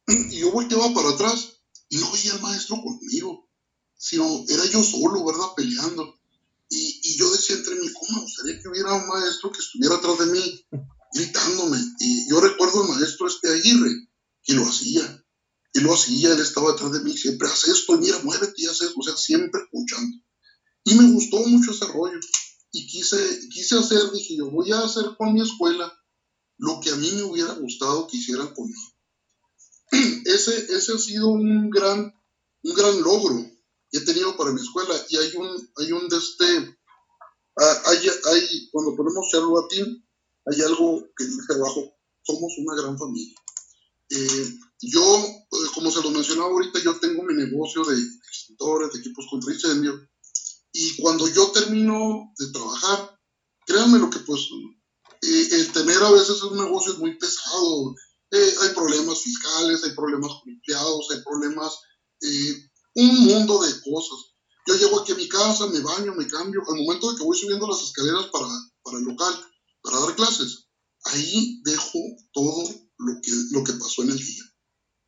y yo volteaba para atrás y no veía al maestro conmigo, sino era yo solo, ¿verdad? Peleando. Y, y yo decía entre mí, ¿cómo me gustaría que hubiera un maestro que estuviera atrás de mí gritándome? Y yo recuerdo al maestro este Aguirre, que lo hacía y lo hacía, él estaba detrás de mí, siempre hace esto, mira, muévete y hace esto, o sea, siempre escuchando. Y me gustó mucho ese rollo. Y quise, quise hacer, dije yo, voy a hacer con mi escuela lo que a mí me hubiera gustado que hicieran conmigo. <clears throat> Ese, ese ha sido un gran, un gran logro que he tenido para mi escuela. Y hay un, hay un de este, ah, hay, hay, cuando ponemos charlo latín, hay algo que dice abajo, somos una gran familia. Eh, yo, eh, como se lo mencionaba ahorita, yo tengo mi negocio de extintores, de equipos contra incendio, y cuando yo termino de trabajar, créanme lo que pues, eh, el tener a veces un negocio es muy pesado, eh, hay problemas fiscales, hay problemas empleados, hay problemas, eh, un mundo de cosas. Yo llego aquí a mi casa, me baño, me cambio, al momento de que voy subiendo las escaleras para, para el local, para dar clases, ahí dejo todo lo que, lo que pasó en el día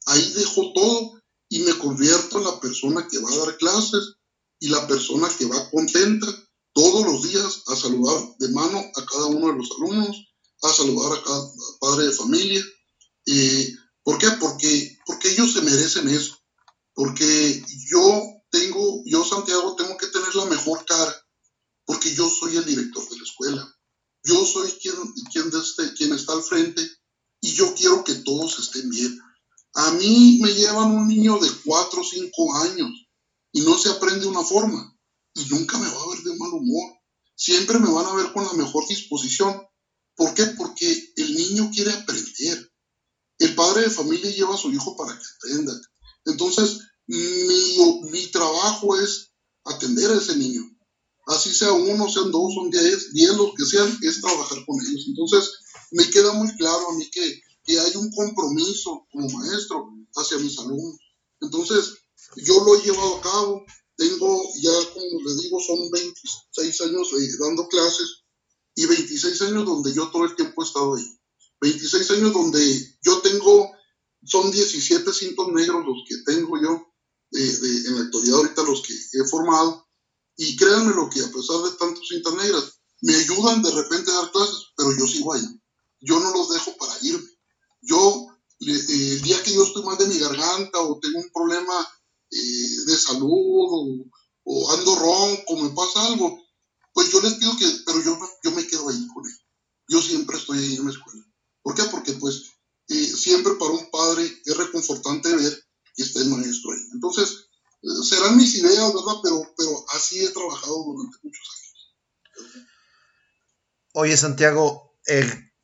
ahí dejo todo y me convierto en la persona que va a dar clases y la persona que va contenta todos los días a saludar de mano a cada uno de los alumnos, a saludar a cada padre de familia. Eh, ¿Por qué? Porque, porque ellos se merecen eso. Porque yo tengo, yo Santiago, tengo que tener la mejor cara, porque yo soy el director de la escuela. Yo soy quien, quien, este, quien está al frente y yo quiero que todos estén bien. A mí me llevan un niño de 4 o 5 años y no se aprende una forma y nunca me va a ver de mal humor. Siempre me van a ver con la mejor disposición. ¿Por qué? Porque el niño quiere aprender. El padre de familia lleva a su hijo para que aprenda. Entonces, mi, mi trabajo es atender a ese niño. Así sea uno, sean dos, son diez, diez, los que sean, es trabajar con ellos. Entonces, me queda muy claro a mí que que hay un compromiso como maestro hacia mis alumnos. Entonces, yo lo he llevado a cabo. Tengo ya, como les digo, son 26 años eh, dando clases y 26 años donde yo todo el tiempo he estado ahí. 26 años donde yo tengo, son 17 cintos negros los que tengo yo en la actualidad ahorita los que he formado. Y créanme lo que a pesar de tantos cintas negras, me ayudan de repente a dar clases, pero yo sigo ahí. Yo no los dejo para irme yo, eh, el día que yo estoy mal de mi garganta o tengo un problema eh, de salud o, ando ronco, me pasa algo, pues yo les pido que, pero yo, yo me quedo ahí con él. Yo siempre estoy ahí en la escuela. ¿Por qué? Porque pues eh, siempre para un padre es reconfortante ver que está el maestro ahí. Entonces, serán mis ideas, ¿verdad? Pero, pero así he trabajado durante muchos años. Oye, Santiago,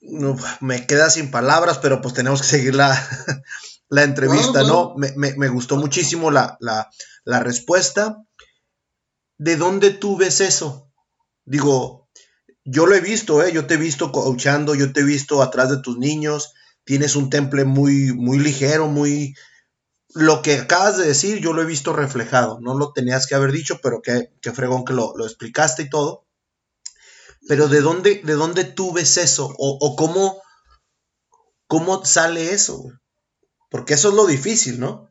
no, me queda sin palabras, pero pues tenemos que seguir la, <laughs> la entrevista, ¿no? Me, me, me, gustó muchísimo la, la, la, respuesta. ¿De dónde tú ves eso? Digo, yo lo he visto, ¿eh? Yo te he visto coachando, yo te he visto atrás de tus niños, tienes un temple muy, muy ligero, muy... Lo que acabas de decir, yo lo he visto reflejado, no lo tenías que haber dicho, pero qué, fregón que lo, lo explicaste y todo. Pero ¿de dónde, de dónde tú ves eso? ¿O, o cómo, cómo sale eso? Porque eso es lo difícil, ¿no?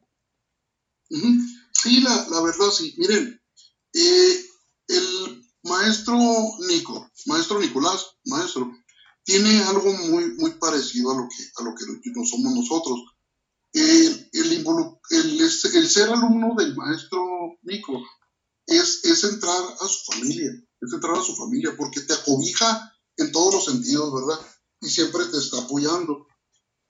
Sí, la, la, verdad, sí. Miren, eh, el maestro Nico, maestro Nicolás, maestro, tiene algo muy, muy parecido a lo que, a lo que no somos nosotros. El, ser alumno del maestro Nico es, es entrar a su familia, es entrar a su familia, porque te acobija en todos los sentidos, ¿verdad? Y siempre te está apoyando.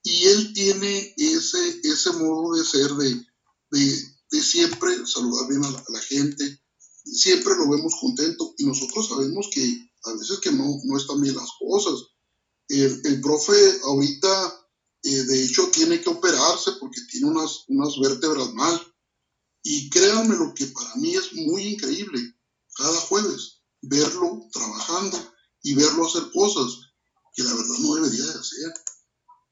Y él tiene ese, ese modo de ser, de, de, siempre saludar bien a la, gente, siempre lo vemos contento y nosotros sabemos que a veces que no, no están bien las cosas. El, el profe ahorita, eh, de hecho, tiene que operarse porque tiene unas, unas vértebras mal. Y créanme lo que para mí es muy increíble, cada jueves, verlo trabajando y verlo hacer cosas que la verdad no debería de hacer.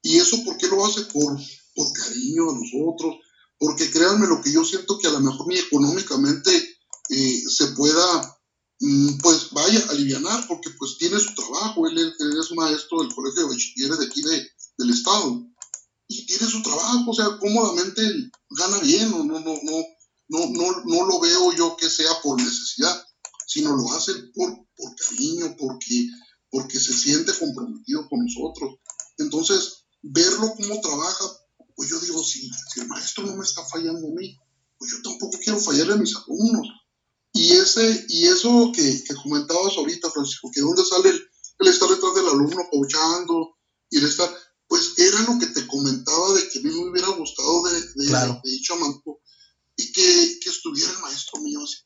¿Y eso por qué lo hace? Por, por cariño a nosotros, porque créanme lo que yo siento que a lo mejor ni económicamente eh, se pueda, mm, pues vaya, alivianar, porque pues tiene su trabajo, él, es maestro del colegio de bachilleres de aquí de, del estado, y tiene su trabajo, o sea, cómodamente gana bien, no, no, no, no, no, no, no lo veo yo que sea por necesidad, sino lo hace por, por cariño, porque, porque se siente comprometido con nosotros. Entonces, verlo cómo trabaja, pues yo digo, si, si el maestro no me está fallando a mí, pues yo tampoco quiero fallarle a mis alumnos. Y, ese, y eso que, que comentabas ahorita, Francisco, que dónde sale el, el estar detrás del alumno coachando y el estar, pues era lo que te comentaba de que a mí me hubiera gustado de, de, de dicho y que, que, estuviera el maestro mío así.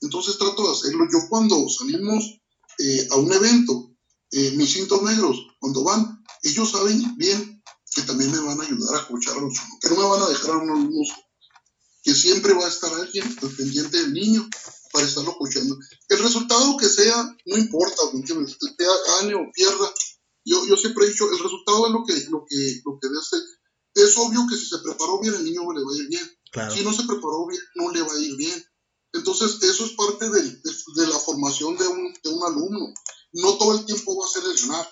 Entonces trato de hacerlo. Yo cuando salimos eh, a un evento, eh, mis cintos negros, cuando van, ellos saben bien que también me van a ayudar a escuchar a los que no me van a dejar a unos alumnos, que siempre va a estar alguien pendiente del niño para estarlo escuchando. El resultado que sea, no importa, que gane o pierda, yo, yo siempre he dicho, el resultado es lo que, lo que, lo que Es obvio que si se preparó bien, el niño le va a ir bien. Si no se preparó bien, no le va a ir bien. Entonces, eso es parte de, de, la formación de un, de un, alumno. No todo el tiempo va a ser el ganar.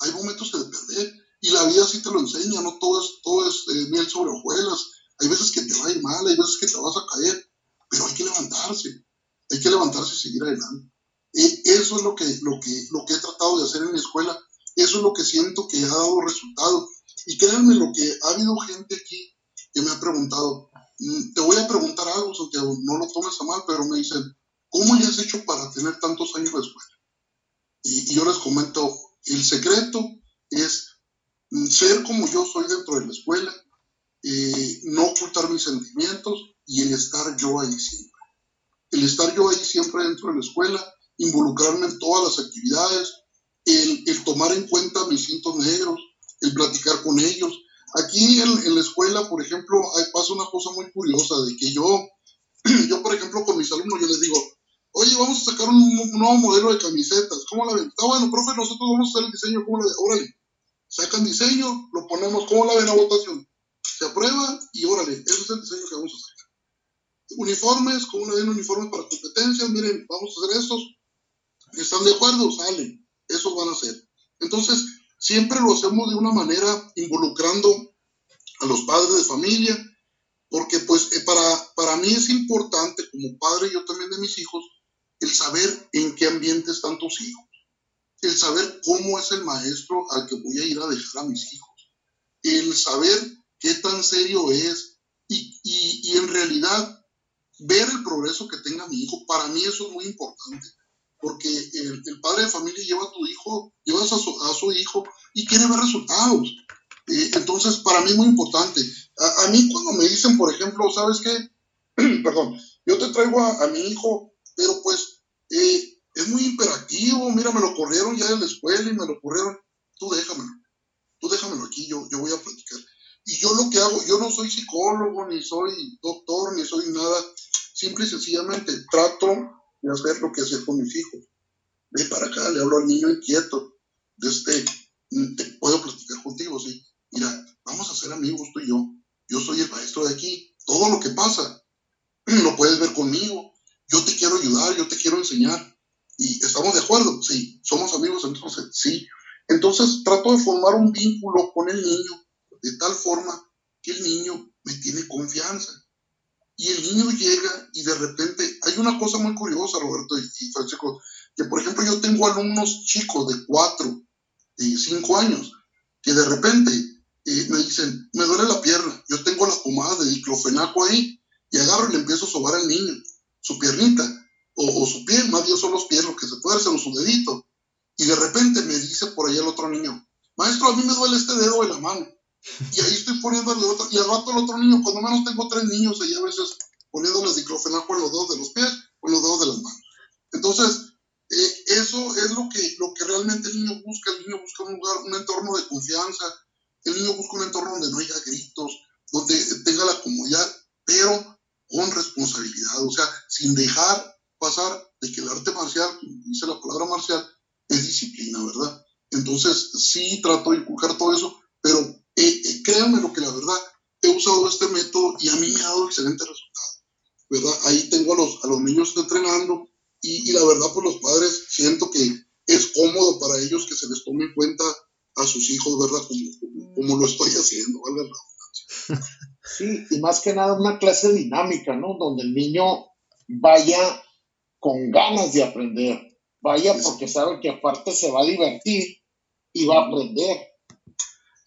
Hay momentos de perder. Y la vida sí te lo enseña, no todo es, todo es eh, miel sobre hojuelas. Hay veces que te va a ir mal, hay veces que te vas a caer, pero hay que levantarse. Hay que levantarse y seguir adelante. E, eso es lo que, lo, que, lo que he tratado de hacer en mi escuela. Eso es lo que siento que ha dado resultado. Y créanme lo que ha habido gente aquí que me ha preguntado, mm, te voy a preguntar algo, Santiago, no lo tomes a mal, pero me dicen, ¿cómo le has hecho para tener tantos años de escuela? Y, yo les comento, el secreto es mm, ser como yo soy dentro de la escuela, eh, no ocultar mis sentimientos y el estar yo ahí siempre. El estar yo ahí siempre dentro de la escuela, involucrarme en todas las actividades, el, tomar en cuenta mis cintos negros, el platicar con ellos, Aquí en, la escuela, por ejemplo, hay, pasa una cosa muy curiosa de que yo, <clears throat> yo, por ejemplo, con mis alumnos, yo les digo, oye, vamos a sacar un, nuevo modelo de camisetas, ¿cómo la ven? Está bueno, profe, nosotros vamos a hacer el diseño, ¿cómo la ven? Órale, sacan diseño, lo ponemos, ¿cómo la ven a votación? Se aprueba y órale, ese es el diseño que vamos a hacer. Uniformes, ¿cómo la ven uniformes para competencias? Miren, vamos a hacer estos. ¿Están de acuerdo? Salen, esos van a ser. Entonces, Siempre lo hacemos de una manera involucrando a los padres de familia, porque pues eh, para, para mí es importante como padre, yo también de mis hijos, el saber en qué ambiente están tus hijos, el saber cómo es el maestro al que voy a ir a dejar a mis hijos, el saber qué tan serio es y, y, y en realidad ver el progreso que tenga mi hijo, para mí eso es muy importante porque el, padre de familia lleva a tu hijo, llevas a su, a su hijo y quiere ver resultados. Eh, entonces, para mí es muy importante. A, mí cuando me dicen, por ejemplo, ¿sabes qué? <clears throat> Perdón, yo te traigo a, mi hijo, pero pues eh, es muy imperativo, mira, me lo corrieron ya de la escuela y me lo corrieron. Tú déjamelo, tú déjamelo aquí, yo, yo voy a platicar. Y yo lo que hago, yo no soy psicólogo, ni soy doctor, ni soy nada. Simple y sencillamente trato de hacer lo que hacer con mis hijos. Ve para acá, le hablo al niño inquieto. Este, mm, te puedo platicar contigo, sí. Mira, vamos a ser amigos tú y yo. Yo soy el maestro de aquí. Todo lo que pasa, <clears throat> lo puedes ver conmigo. Yo te quiero ayudar, yo te quiero enseñar. ¿Y estamos de acuerdo? Sí. ¿Somos amigos entonces? Sí. Entonces trato de formar un vínculo con el niño de tal forma que el niño me tiene confianza y el niño llega y de repente hay una cosa muy curiosa, Roberto y, Francisco, que por ejemplo yo tengo alumnos chicos de 4, de 5 años, que de repente eh, me dicen, me duele la pierna, yo tengo la pomada de diclofenaco ahí, y agarro y le empiezo a sobar al niño, su piernita, o, su piel, más bien son los pies los que se tuercen o su dedito. Y de repente me dice por ahí el otro niño, maestro, a mí me duele este dedo de la mano. Y ahí estoy poniéndole otro, y al rato el otro niño, cuando menos tengo tres niños ahí a veces poniéndoles diclofenaco en los dedos de los pies o en los dedos de las manos. Entonces, eh, eso es lo que, lo que realmente el niño busca. El niño busca un lugar, un entorno de confianza. El niño busca un entorno donde no haya gritos, donde tenga la comodidad, pero con responsabilidad. O sea, sin dejar pasar de que el arte marcial, dice la palabra marcial, es disciplina, ¿verdad? Entonces, sí trato de inculcar todo eso, pero eh, eh, créanme lo que la verdad, he usado este método y a mí me ha dado excelentes resultados, ¿verdad? Ahí tengo a los, a los niños entrenando y, la verdad, pues los padres siento que es cómodo para ellos que se les tome en cuenta a sus hijos, ¿verdad? Como, como, lo estoy haciendo, ¿verdad? Sí, y más que nada una clase dinámica, ¿no? Donde el niño vaya con ganas de aprender, vaya porque sabe que aparte se va a divertir y va a aprender.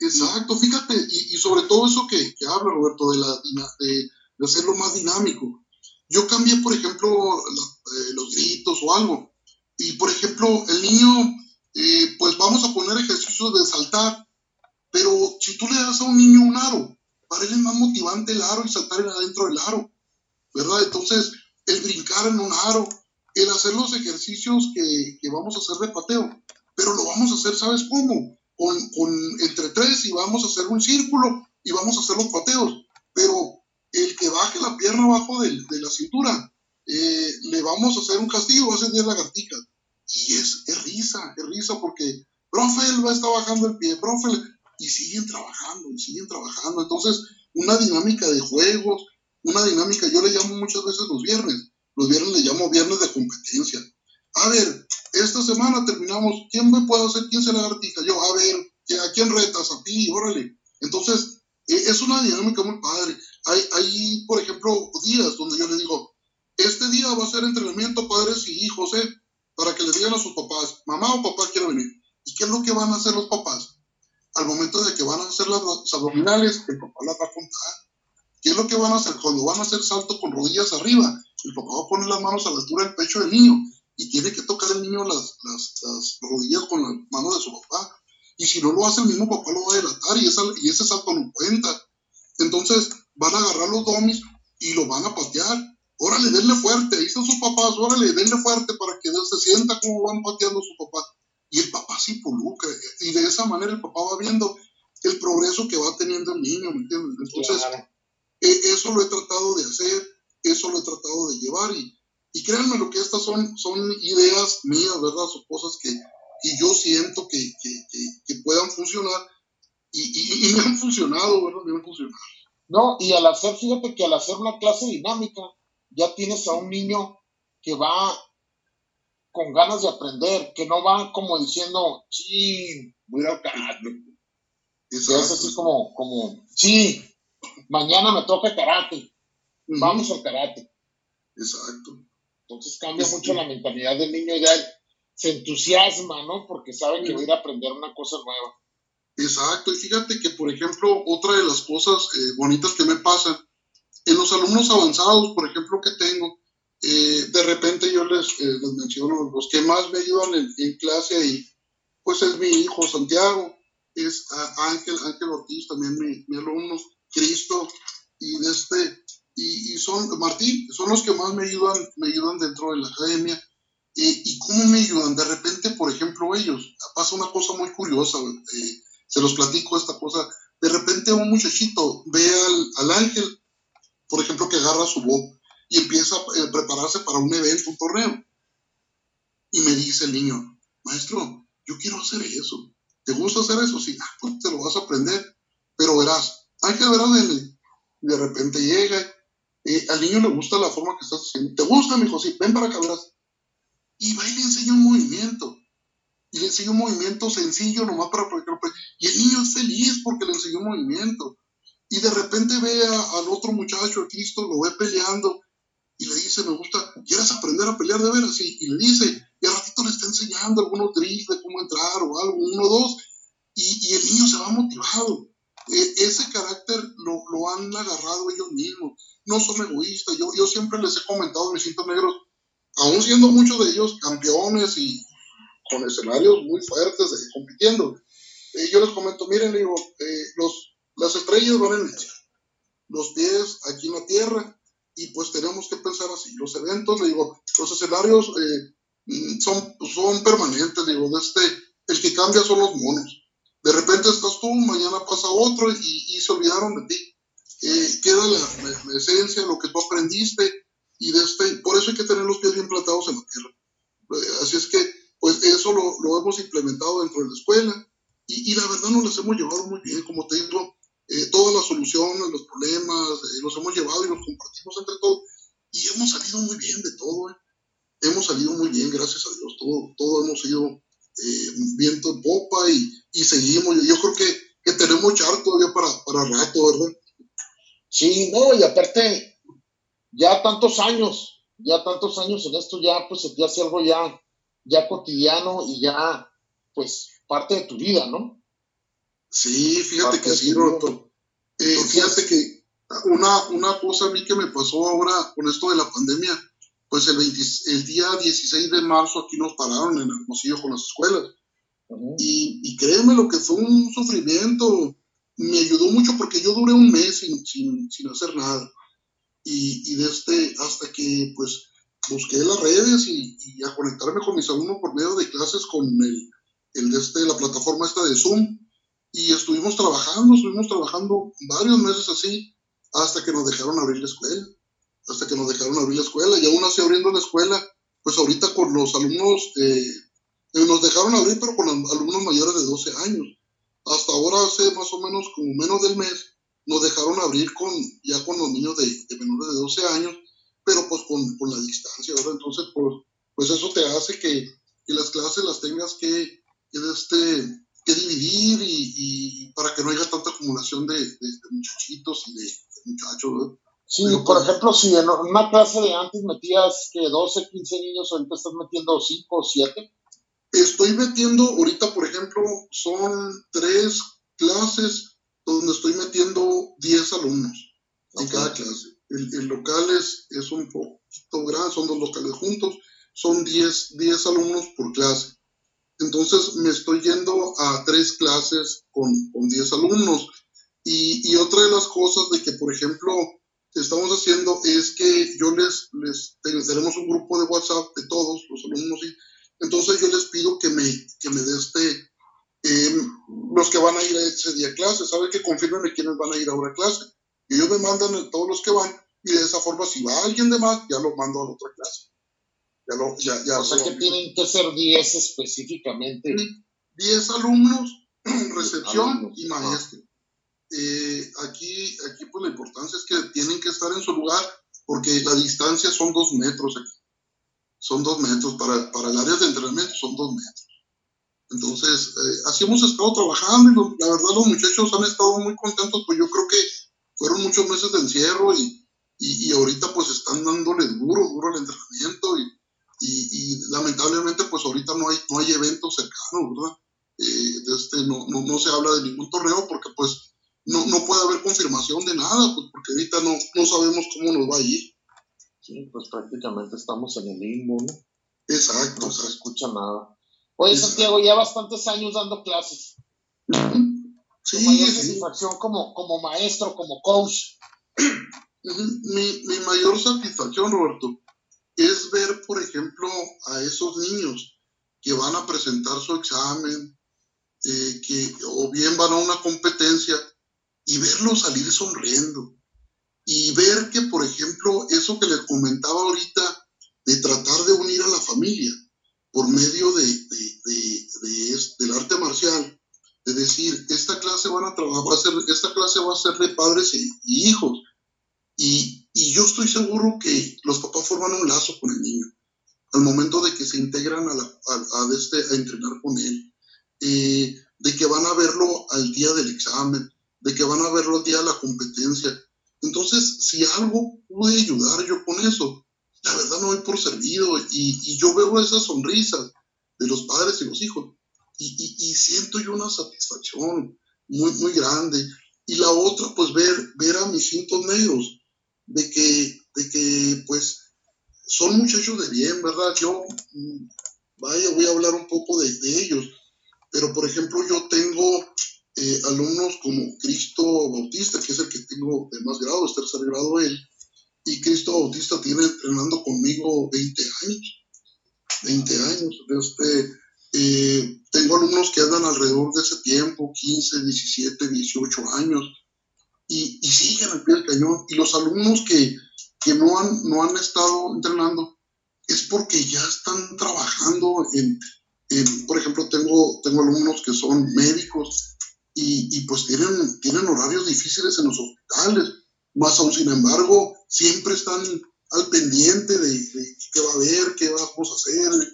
Exacto, fíjate, y, sobre todo eso que, habla Roberto, de, la, de, de hacerlo más dinámico. Yo cambié, por ejemplo, eh, los gritos o algo. Y, por ejemplo, el niño, eh, pues vamos a poner ejercicios de saltar, pero si tú le das a un niño un aro, para él es más motivante el aro y saltar adentro del aro, ¿verdad? Entonces, el brincar en un aro, el hacer los ejercicios que, que vamos a hacer de pateo, pero lo vamos a hacer, ¿sabes cómo? Con, entre tres y vamos a hacer un círculo y vamos a hacer los pateos. Pero el que baje la pierna abajo de, de la cintura, eh, le vamos a hacer un castigo, va a ser 10 lagartijas. Y es, es, risa, es risa porque, profe, él va a estar bajando el pie, profe, y siguen trabajando, y siguen trabajando. Entonces, una dinámica de juegos, una dinámica, yo le llamo muchas veces los viernes, los viernes le llamo viernes de competencia. A ver, esta semana terminamos, ¿quién me puede hacer 15 lagartijas? Yo, a ver, ¿a quién retas? A ti, órale. Entonces, e, es una dinámica muy padre. Hay, por ejemplo, días donde yo le digo, este día va a ser entrenamiento padres y hijos, ¿eh? Para que le digan a sus papás, mamá o papá quiero venir. ¿Y qué es lo que van a hacer los papás? Al momento de que van a hacer las abdominales, el papá las va a contar. ¿Qué es lo que van a hacer? Cuando van a hacer salto con rodillas arriba, el papá va a poner las manos a la altura del pecho del niño y tiene que tocar el niño las, las, rodillas con las manos de su papá. Y si no lo hace el mismo papá lo va a delatar y, esa, y ese salto no cuenta. Entonces van a agarrar los domis y lo van a patear. Órale, denle fuerte, están sus papás, órale, denle fuerte para que se sienta como van pateando su papá. Y el papá se involucra. Y de esa manera el papá va viendo el progreso que va teniendo el niño, ¿me entiendes? Entonces, e, eso lo he tratado de hacer, eso lo he tratado de llevar y, y créanme lo que estas son, son ideas mías, ¿verdad? Son cosas que, que yo siento que, que, que, puedan funcionar y, y, me <laughs> han funcionado, ¿verdad? Me han funcionado. No, y al hacer, fíjate que al hacer una clase dinámica, ya tienes a un niño que va con ganas de aprender, que no va como diciendo, sí, voy a karate. Es así como, como, sí, mañana me toca karate, vamos al karate. Exacto. Entonces cambia mucho la mentalidad del niño, ya se entusiasma, ¿no? Porque sabe que va a ir a aprender una cosa nueva. Exacto, y fíjate que, por ejemplo, otra de las cosas eh, bonitas que me pasan, en los alumnos avanzados, por ejemplo, que tengo, eh, de repente yo les, eh, les, menciono los que más me ayudan en, clase ahí, pues es mi hijo Santiago, es Ángel, Ángel Ortiz, también mi, mi alumno, Cristo, y de este, y, son, Martín, son los que más me ayudan, me ayudan dentro de la academia. ¿Y cómo me ayudan? De repente, por ejemplo, ellos, pasa una cosa muy curiosa, eh, se los platico esta cosa. De repente un muchachito ve al, ángel, por ejemplo, que agarra su voz y empieza a eh, prepararse para un evento, un torneo. Y me dice el niño, maestro, yo quiero hacer eso. ¿Te gusta hacer eso? Sí, ah, pues te lo vas a aprender. Pero verás, Ángel, verás, de repente llega al niño le gusta la forma que estás haciendo. ¿Te gusta, mi hijo? Sí, ven para acá, verás. Y va y le enseña un movimiento. Y le enseña un movimiento sencillo nomás para practicar. Y el niño es feliz porque le enseñó un movimiento. Y de repente ve al otro muchacho, a Cristo, lo ve peleando. Y le dice, me gusta, ¿quieres aprender a pelear de veras? Y, y le dice, y al ratito le está enseñando algunos drills de cómo entrar o algo, uno o dos. Y, y el niño se va motivado. E, ese carácter lo, lo han agarrado ellos mismos no son egoístas. Yo, yo siempre les he comentado a mis cintos negros aún siendo muchos de ellos campeones y con escenarios muy fuertes compitiendo. Eh, yo les comento, miren, digo, eh, los, las estrellas van en el los pies aquí en la tierra, y pues tenemos que pensar así. Los eventos, le digo, los escenarios eh, mm, son, son permanentes, digo, de este, el que cambia son los monos. De repente estás tú, mañana pasa otro y, se olvidaron de ti. Eh, queda la, la, esencia, lo que tú aprendiste, y este, por eso hay que tener los pies bien plantados en la tierra. Eh, así es que, pues eso lo, lo hemos implementado dentro de la escuela, y, y, la verdad nos las hemos llevado muy bien, como te digo, eh, todas las soluciones, los problemas, eh, los hemos llevado y los compartimos entre todos. Y hemos salido muy bien de todo. Hemos salido muy bien, gracias a Dios. Todo, todo hemos ido eh, viento en popa y, y, seguimos. Yo creo que, que tenemos char todavía para, para rato, ¿verdad? Sí, no, y aparte, ya tantos años, ya tantos años en esto, ya pues se te hace algo ya, ya cotidiano y ya, pues, parte de tu vida, ¿no? Sí, fíjate que sí, Roberto. Eh, fíjate que una, una cosa a mí que me pasó ahora con esto de la pandemia, pues el, 20, el día 16 de marzo aquí nos pararon en Hermosillo con las escuelas. Uh -huh. y, y, créeme lo que fue un sufrimiento. Me ayudó mucho porque yo duré un mes sin, sin, sin hacer nada. Y, y desde este, hasta que pues busqué las redes y, y, a conectarme con mis alumnos por medio de clases con el, el de este, la plataforma esta de Zoom y estuvimos trabajando, estuvimos trabajando varios meses así, hasta que nos dejaron abrir la escuela, hasta que nos dejaron abrir la escuela, y aún así abriendo la escuela, pues ahorita con los alumnos, eh, eh, nos dejaron abrir, pero con alumnos mayores de 12 años. Hasta ahora, hace más o menos como menos del mes, nos dejaron abrir con, ya con los niños de, de menores de 12 años, pero pues con, con la distancia, ¿verdad? Entonces, pues, pues eso te hace que, que las clases las tengas que, que este, que dividir y, y, para que no haya tanta acumulación de, de, de muchachitos y de, muchachos. ¿no? Sí, Pero, por ejemplo, si en una clase de antes metías que 12, 15 niños, ahorita estás metiendo 5 o 7. Estoy metiendo, ahorita, por ejemplo, son tres clases donde estoy metiendo 10 alumnos en okay. cada clase. El, el, local es, es un poquito grande, son dos locales juntos, son 10, 10 alumnos por clase. Entonces me estoy yendo a tres clases con, con 10 alumnos. Y, y, otra de las cosas de que, por ejemplo, estamos haciendo es que yo les, les tenemos un grupo de WhatsApp de todos los alumnos y entonces yo les pido que me, que me dé este, eh, los que van a ir a ese día a clase, ¿saben? Que confirmen quiénes van a ir ahora a clase. Y ellos me mandan a todos los que van y de esa forma si va alguien de más, ya lo mando a la otra clase. Ya lo, ya, ya o sea que tienen que ser 10 específicamente. 10 alumnos, <clears throat> recepción alumnos. y maestro. Eh, aquí, aquí pues la importancia es que tienen que estar en su lugar porque la distancia son dos metros aquí. Son dos metros. Para, para el área de entrenamiento son dos metros. Entonces, eh, así hemos estado trabajando y la verdad los muchachos han estado muy contentos, pues yo creo que fueron muchos meses de encierro y, y, y ahorita pues están dándole duro, duro el entrenamiento y, y, y, lamentablemente pues ahorita no hay, no hay eventos cercanos, ¿verdad? Eh, este, no, no, no, se habla de ningún torneo porque pues no, no puede haber confirmación de nada, pues porque ahorita no, no sabemos cómo nos va a ir. Sí, pues prácticamente estamos en el limbo, ¿no? Exacto. No se escucha nada. Oye, Exacto. Santiago, ya bastantes años dando clases. -huh. <clears throat> Sí, tu mayor sí. satisfacción como, como maestro, como coach. <clears throat> mi, mi mayor satisfacción, Roberto, es ver, por ejemplo, a esos niños que van a presentar su examen, eh, que o bien van a una competencia y verlos salir sonriendo. Y ver que, por ejemplo, eso que les comentaba ahorita, de tratar de unir a la familia por medio de, de, de, de del arte marcial, de decir, esta clase van a trabajar, va a ser, esta clase va a ser de padres y, hijos. Y, yo estoy seguro que los papás forman un lazo con el niño al momento de que se integran a, a, este, a entrenar con él, eh, de que van a verlo al día del examen, de que van a verlo al día de la competencia. Entonces, si algo pude ayudar yo con eso, la verdad no doy por servido y, y yo veo esas sonrisas de los padres y los hijos y, y, y, siento yo una satisfacción muy, muy grande. Y la otra, pues ver, ver a mis cintos negros, de que, de que pues son muchachos de bien, ¿verdad? Yo, mm, vaya, voy a hablar un poco de, ellos, pero por ejemplo yo tengo eh, alumnos como Cristo Bautista, que es el que tengo de más grado, es tercer grado él, y Cristo Bautista tiene entrenando conmigo 20 años, 20 años, este, eh, tengo alumnos que andan alrededor de ese tiempo, 15, 17, 18 años, y, siguen al pie del cañón, y los alumnos que que no han, no han estado entrenando es porque ya están trabajando en, por ejemplo, tengo, tengo alumnos que son médicos y, pues tienen, tienen horarios difíciles en los hospitales, más aún sin embargo, siempre están al pendiente de, qué va a haber, qué vamos a hacer.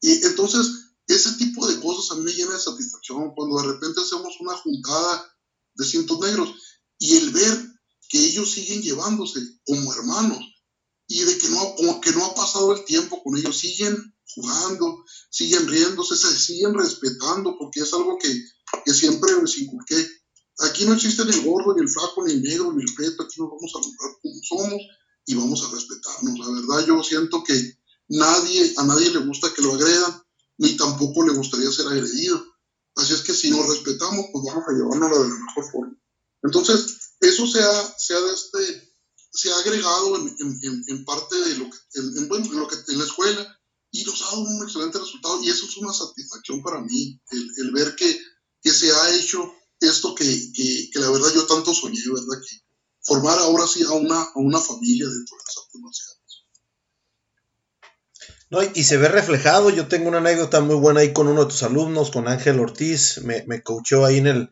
Y entonces, ese tipo de cosas a mí me llena de satisfacción cuando de repente hacemos una juntada de cientos negros y el ver que ellos siguen llevándose como hermanos y de que no, como que no ha pasado el tiempo con ellos, siguen jugando, siguen riéndose, se siguen respetando, porque es algo que, que siempre les inculqué. Aquí no existe ni el gordo, ni el flaco, ni el negro, ni el peto, aquí nos vamos a honrar como somos y vamos a respetarnos. La verdad, yo siento que nadie, a nadie le gusta que lo agredan, ni tampoco le gustaría ser agredido. Así es que si nos respetamos, pues vamos a llevarnos de la mejor forma. Entonces, eso se ha, se ha, este, se ha agregado en, en, parte de lo que, en, bueno, lo que en la escuela y nos ha dado un excelente resultado y eso es una satisfacción para mí, el, el ver que, que, se ha hecho esto que, que, que, la verdad yo tanto soñé, ¿verdad? Que formar ahora sí a una, a una familia dentro de las artes marciales. No, y se ve reflejado. Yo tengo una anécdota muy buena ahí con uno de tus alumnos, con Ángel Ortiz. Me, me coachó ahí en el,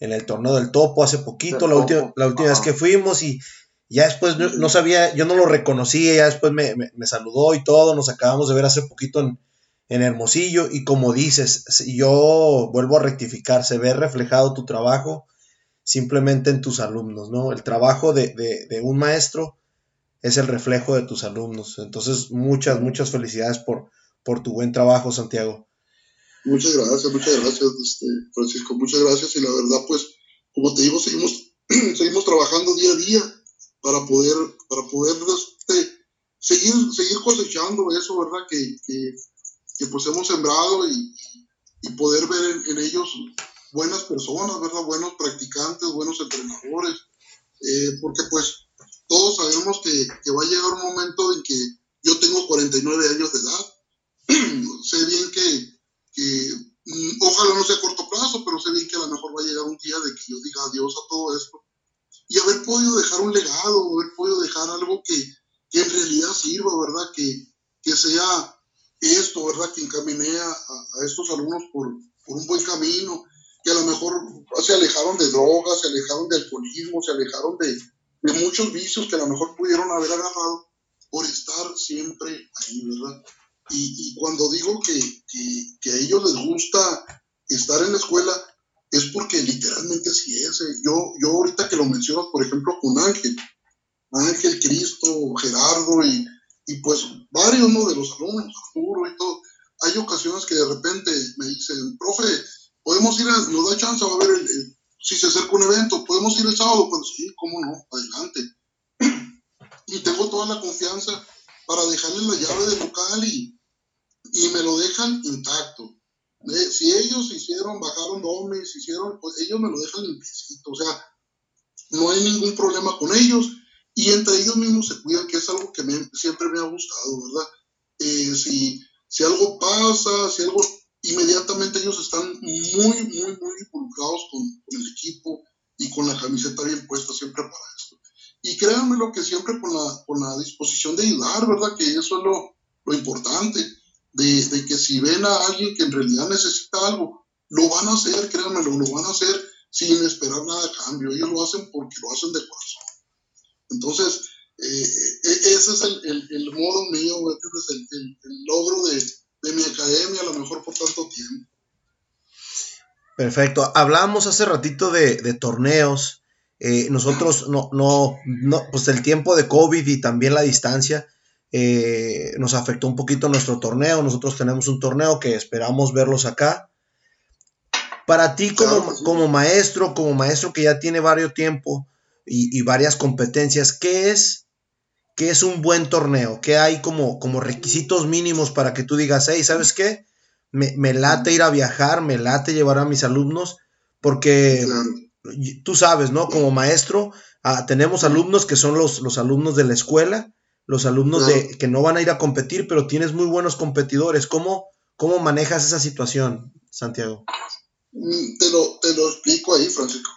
en el torneo del topo hace poquito, la, última, la última vez que fuimos y ya después no, sabía, yo no lo reconocía, ya después me, saludó y todo, nos acabamos de ver hace poquito en, Hermosillo y como dices, yo vuelvo a rectificar, se ve reflejado tu trabajo simplemente en tus alumnos, ¿no? El trabajo de, de un maestro es el reflejo de tus alumnos. Entonces, muchas, muchas felicidades por, por tu buen trabajo, Santiago. Muchas gracias, muchas gracias, este, Francisco, muchas gracias. Y la verdad, pues, como te digo, seguimos, <clears throat> seguimos trabajando día a día para poder, para poder este, seguir, seguir cosechando eso, ¿verdad? Que, pues hemos sembrado y, y poder ver en, ellos buenas personas, ¿verdad? Buenos practicantes, buenos entrenadores, eh, porque pues todos sabemos que, que, va a llegar un momento en que yo tengo 49 años de edad, <clears throat> sé bien que que mm, ojalá no sea a corto plazo, pero sé bien que a lo mejor va a llegar un día de que yo diga adiós a todo esto y haber podido dejar un legado, haber podido dejar algo que, que en realidad sirva, ¿verdad? Que, que, sea esto, ¿verdad? Que encaminé a, a, estos alumnos por, por, un buen camino, que a lo mejor se alejaron de drogas, se alejaron de alcoholismo, se alejaron de, de muchos vicios que a lo mejor pudieron haber agarrado por estar siempre ahí, ¿verdad? Y, cuando digo que, que, a ellos les gusta estar en la escuela, es porque literalmente sí es. Eh. Yo, yo ahorita que lo mencionas, por ejemplo, con Ángel, Ángel, Cristo, Gerardo y, y pues varios ¿no? de los alumnos, Arturo y todo, hay ocasiones que de repente me dicen, profe, podemos ir, a, nos da chance a ver si se acerca un evento, podemos ir el sábado, pues sí, cómo no, adelante. y tengo toda la confianza para dejarles la llave del local y, y me lo dejan intacto. Si ellos hicieron, bajaron domes, hicieron, pues ellos me lo dejan limpiecito. O sea, no hay ningún problema con ellos y entre ellos mismos se cuidan, que es algo que siempre me ha gustado, ¿verdad? Eh, si, algo pasa, si algo, inmediatamente ellos están muy, muy, muy involucrados con, el equipo y con la camiseta bien puesta siempre para esto. Y créanme lo que siempre con la, con la disposición de ayudar, ¿verdad? Que eso es lo, importante de, que si ven a alguien que en realidad necesita algo, lo van a hacer, créanme, lo, van a hacer sin esperar nada a cambio. Ellos lo hacen porque lo hacen de corazón. Entonces, eh, e, ese es el, el, modo mío, ese es el, logro de, de, mi academia, a lo mejor por tanto tiempo. Perfecto. Hablamos hace ratito de, de torneos. Eh, nosotros no, no, no, pues el tiempo de COVID y también la distancia, eh, nos afectó un poquito nuestro torneo. Nosotros tenemos un torneo que esperamos verlos acá. Para ti como, como maestro, como maestro que ya tiene varios tiempo y, varias competencias, ¿qué es, ¿qué es un buen torneo? ¿Qué hay como, como requisitos mínimos para que tú digas, hey, ¿sabes qué? Me, me late ir a viajar, me late llevar a mis alumnos, porque tú sabes, ¿no? Como maestro, ah, tenemos alumnos que son los, los alumnos de la escuela, los alumnos de, que no van a ir a competir, pero tienes muy buenos competidores. ¿Cómo, cómo manejas esa situación, Santiago? Mm, te lo, te lo explico ahí, Francisco.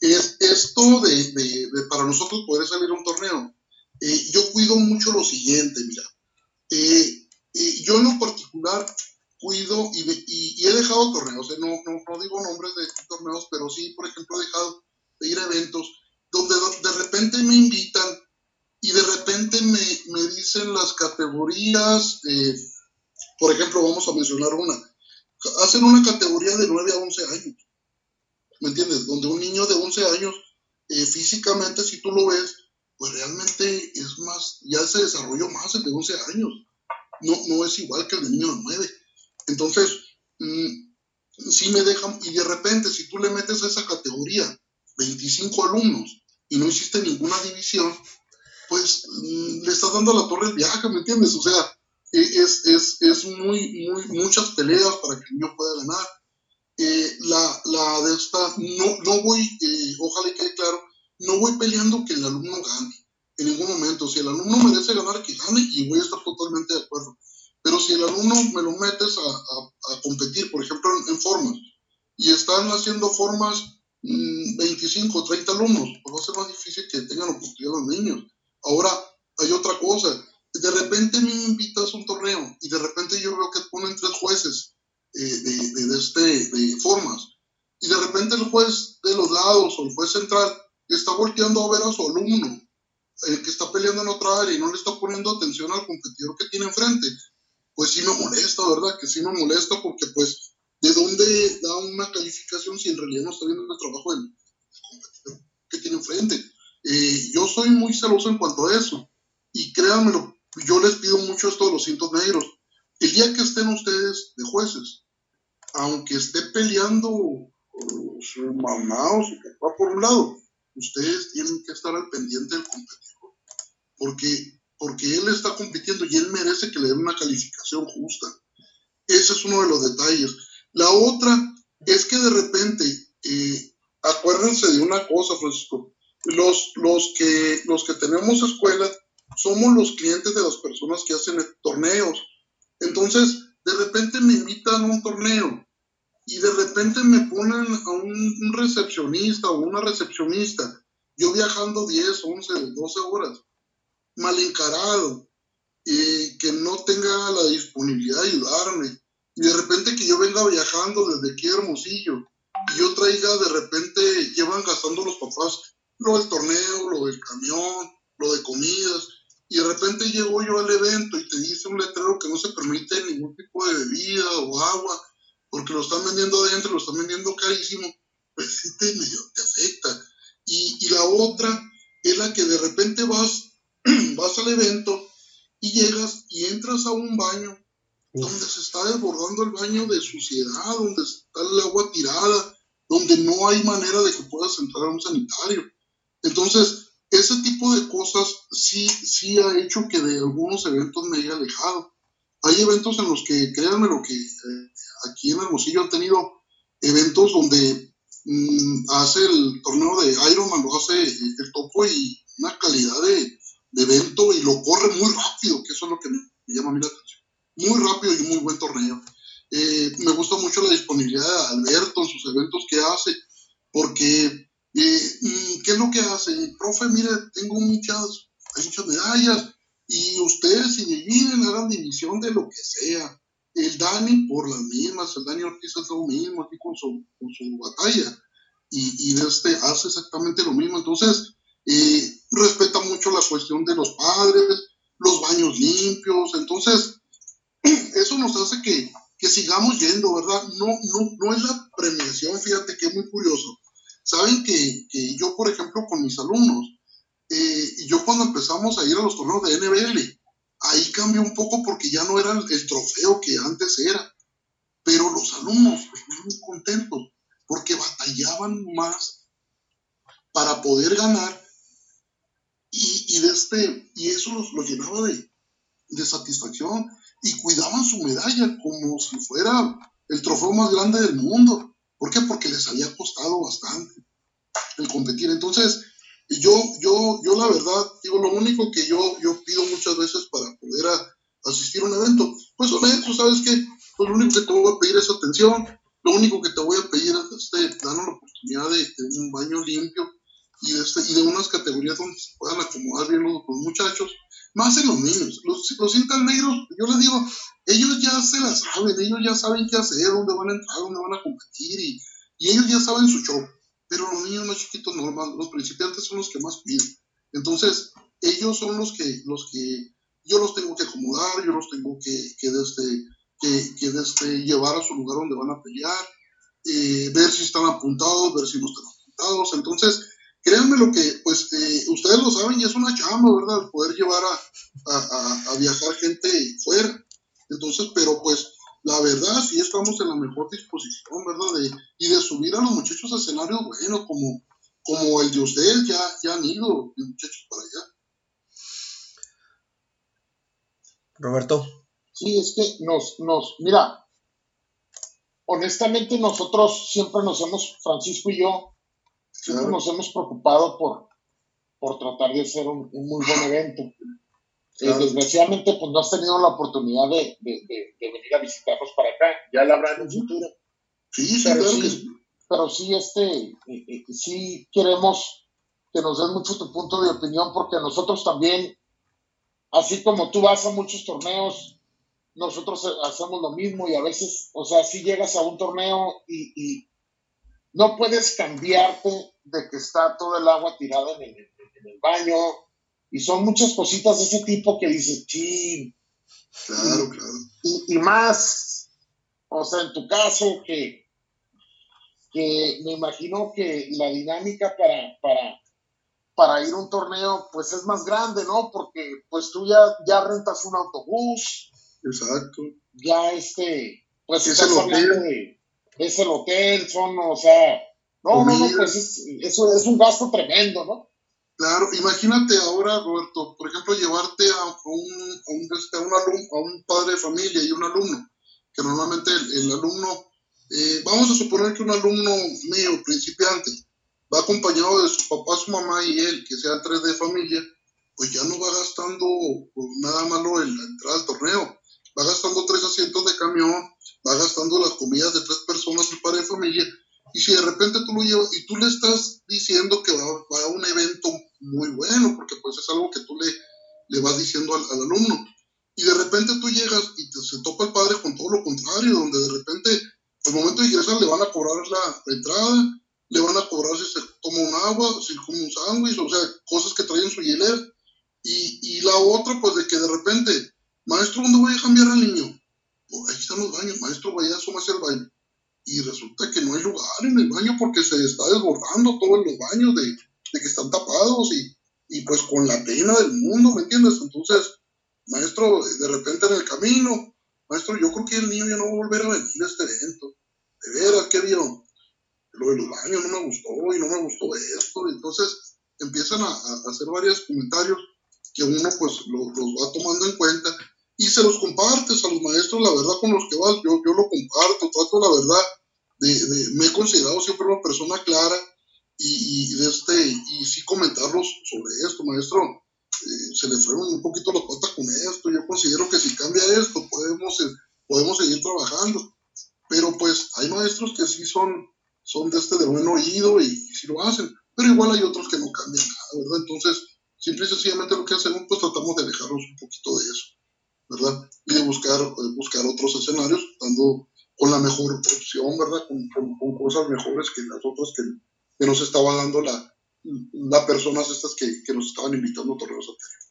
Es esto de, para nosotros poder salir a un torneo. Eh, yo cuido mucho lo siguiente, mira. Eh, eh, yo en lo particular cuido y, y, he dejado torneos, no, no, no, digo nombres de torneos, pero sí, por ejemplo, he dejado de ir a eventos donde de repente me invitan y de repente me, me dicen las categorías, por ejemplo, vamos a mencionar una, hacen una categoría de 9 a 11 años, ¿me entiendes? Donde un niño de 11 años, físicamente, si tú lo ves, pues realmente es más, ya se desarrolló más el de 11 años. No, no es igual que el de niño de 9. Entonces, mm, si me dejan, y de repente, si tú le metes a esa categoría 25 alumnos y no hiciste ninguna división, pues mm, le estás dando a la torre el viaje, ¿me entiendes? O sea, e, es, es, es muy, muy, muchas peleas para que el niño pueda ganar. Eh, la, la, de esta, no, no voy, eh, ojalá quede claro, no voy peleando que el alumno gane en ningún momento. Si el alumno merece ganar, que gane y voy a estar totalmente de acuerdo. Pero si el alumno me lo metes a, competir, por ejemplo, en, formas, y están haciendo formas 25 o 30 alumnos, pues va a ser más difícil que tengan oportunidad los niños. Ahora, hay otra cosa. De repente me invitas a un torneo y de repente yo veo que ponen tres jueces eh, de, de, este, de formas. Y de repente el juez de los lados o el juez central está volteando a ver a su alumno, el que está peleando en otra área y no le está poniendo atención al competidor que tiene enfrente, pues sí me molesta, ¿verdad? Que sí me molesta porque pues, ¿de dónde da una calificación si en realidad no está viendo el trabajo del competidor que tiene enfrente? Eh, yo soy muy celoso en cuanto a eso y créanmelo, yo les pido mucho esto de los cintos negros. El día que estén ustedes de jueces, aunque esté peleando su mamá o su papá por un lado, ustedes tienen que estar al pendiente del competidor, porque, porque él está compitiendo y él merece que le den una calificación justa. Ese es uno de los detalles. La otra es que de repente, eh, acuérdense de una cosa, Francisco, los, los, que, los que tenemos escuela somos los clientes de las personas que hacen torneos. Entonces, de repente me invitan a un torneo y de repente me ponen a un, recepcionista o una recepcionista, yo viajando 10, 11, 12 horas, mal encarado, y que no tenga la disponibilidad de ayudarme, y de repente que yo venga viajando desde aquí Hermosillo, y yo traiga de repente, llevan gastando los papás lo del torneo, lo del camión, lo de comidas, y de repente llego yo al evento y te dice un letrero que no se permite ningún tipo de bebida o agua, porque lo están vendiendo adentro, lo están vendiendo carísimo, pues sí te, medio te afecta. Y, y, la otra es la que de repente vas, <clears throat> vas al evento y llegas y entras a un baño donde se está desbordando el baño de suciedad, donde está el agua tirada, donde no hay manera de que puedas entrar a un sanitario. Entonces, ese tipo de cosas sí, sí ha hecho que de algunos eventos me haya alejado. Hay eventos en los que, créanme lo que eh, aquí en Hermosillo han tenido eventos donde mm, hace el torneo de Ironman, lo hace el topo y una calidad de, evento y lo corre muy rápido, que eso es lo que me, llama a mí la atención. Muy rápido y muy buen torneo. Eh, me gusta mucho la disponibilidad de Alberto en sus eventos que hace, porque, eh, mm, ¿qué es lo que hace? Profe, mire, tengo muchas, medallas, y ustedes si dividen, hagan división de lo que sea el Dani por las mismas, el Dani Ortiz es lo mismo aquí con su, con su batalla y, y este hace exactamente lo mismo. Entonces, eh, respeta mucho la cuestión de los padres, los baños limpios, entonces <clears throat> eso nos hace que, que sigamos yendo, ¿verdad? No, no, no es la premiación, fíjate que es muy curioso. Saben que, que yo, por ejemplo, con mis alumnos, eh, yo cuando empezamos a ir a los torneos de NBL, ahí cambió un poco porque ya no era el trofeo que antes era. Pero los alumnos estaban muy contentos porque batallaban más para poder ganar y, de este, y eso los, llenaba de, de satisfacción y cuidaban su medalla como si fuera el trofeo más grande del mundo. ¿Por qué? Porque les había costado bastante el competir. Entonces, yo, yo, yo la verdad, digo, lo único que yo, yo pido muchas veces para poder asistir a un evento, pues honesto, ¿sabes qué? Pues lo único que te voy a pedir es atención, lo único que te voy a pedir es este, darnos la oportunidad de, un baño limpio y de, este, y de unas categorías donde se puedan acomodar bien los, muchachos, más en los niños. Los, los negros, yo les digo, ellos ya se la saben, ellos ya saben qué hacer, dónde van a entrar, dónde van a competir y, y ellos ya saben su show. Pero los niños más chiquitos, normal, los principiantes son los que más piden. Entonces, ellos son los que, los que yo los tengo que acomodar, yo los tengo que, que, desde, que, que desde llevar a su lugar donde van a pelear, eh, ver si están apuntados, ver si no están apuntados. Entonces, créanme lo que, pues, eh, ustedes lo saben y es una chamba, ¿verdad? Poder llevar a, a, a, viajar gente fuera. Entonces, pero pues, la verdad, sí estamos en la mejor disposición, ¿verdad? De, y de subir a los muchachos a escenarios bueno, como, como el de ustedes, ya, ya han ido los muchachos para allá. Roberto. Sí, es que nos, nos, mira, honestamente nosotros siempre nos hemos, Francisco y yo, siempre nos hemos preocupado por, por tratar de hacer un, muy buen evento. Eh, desgraciadamente, pues no has tenido la oportunidad de, venir a visitarnos para acá. Ya la habrá en un futuro. Sí, pero, sí, pero sí, este, eh, eh, sí queremos que nos den mucho tu punto de opinión, porque nosotros también, así como tú vas a muchos torneos, nosotros hacemos lo mismo y a veces, o sea, si llegas a un torneo y no puedes cambiarte de que está todo el agua tirada en el, baño. Y son muchas cositas de ese tipo que dices, sí. Claro, claro. Y, más, o sea, en tu caso, que, que me imagino que la dinámica para, para, para ir a un torneo, pues es más grande, ¿no? Porque pues tú ya, ya rentas un autobús. Exacto. Ya este, pues estás hablando de, es el hotel, son, o sea, no, no, no, pues es, eso es un gasto tremendo, ¿no? Claro, imagínate ahora, Roberto, por ejemplo, llevarte a un, a un, este, a un, alumno, a un padre de familia y un alumno, que normalmente el, alumno, eh, vamos a suponer que un alumno mío, principiante, va acompañado de su papá, su mamá y él, que sean tres de familia, pues ya no va gastando nada malo en la entrada al torneo. Va gastando tres asientos de camión, va gastando las comidas de tres personas, su padre de familia, y si de repente tú lo llevas y tú le estás diciendo que va, a un evento muy bueno, porque pues es algo que tú le, le vas diciendo al, alumno, y de repente tú llegas y te, se topa el padre con todo lo contrario, donde de repente al momento de ingresar le van a cobrar la, entrada, le van a cobrar si se toma un agua, si come un sándwich, o sea, cosas que traen su hielera. Y, y la otra, pues de que de repente, maestro, ¿dónde voy a cambiar al niño? Pues ahí están los baños, maestro, vaya, asómase al baño. Y resulta que no hay lugar en el baño porque se está desbordando todos los baños de, de que están tapados y, y pues con la pena del mundo, ¿me entiendes? Entonces, maestro, de repente en el camino, maestro, yo creo que el niño ya no va a volver a venir a este evento. De veras, ¿qué vio? Lo de los baños no me gustó y no me gustó esto. Entonces empiezan a, a hacer varios comentarios que uno pues los va tomando en cuenta y se los compartes a los maestros, la verdad, con los que vas, yo, yo lo comparto, trato la verdad, de, me he considerado siempre una persona clara y, de este, y sí comentarlos sobre esto, maestro, eh, se le fueron un poquito las patas con esto, yo considero que si cambia esto podemos, eh, podemos seguir trabajando, pero pues hay maestros que sí son, son de este de buen oído y, y sí lo hacen, pero igual hay otros que no cambian nada, ¿verdad? Entonces, simple y sencillamente lo que hacemos, pues tratamos de alejarnos un poquito de eso. ¿Verdad? Y de buscar, eh, buscar otros escenarios, dando con la mejor opción, ¿verdad? Con, con, cosas mejores que las otras que, que nos estaban dando la, las personas estas que, que, nos estaban invitando a torneos anteriores.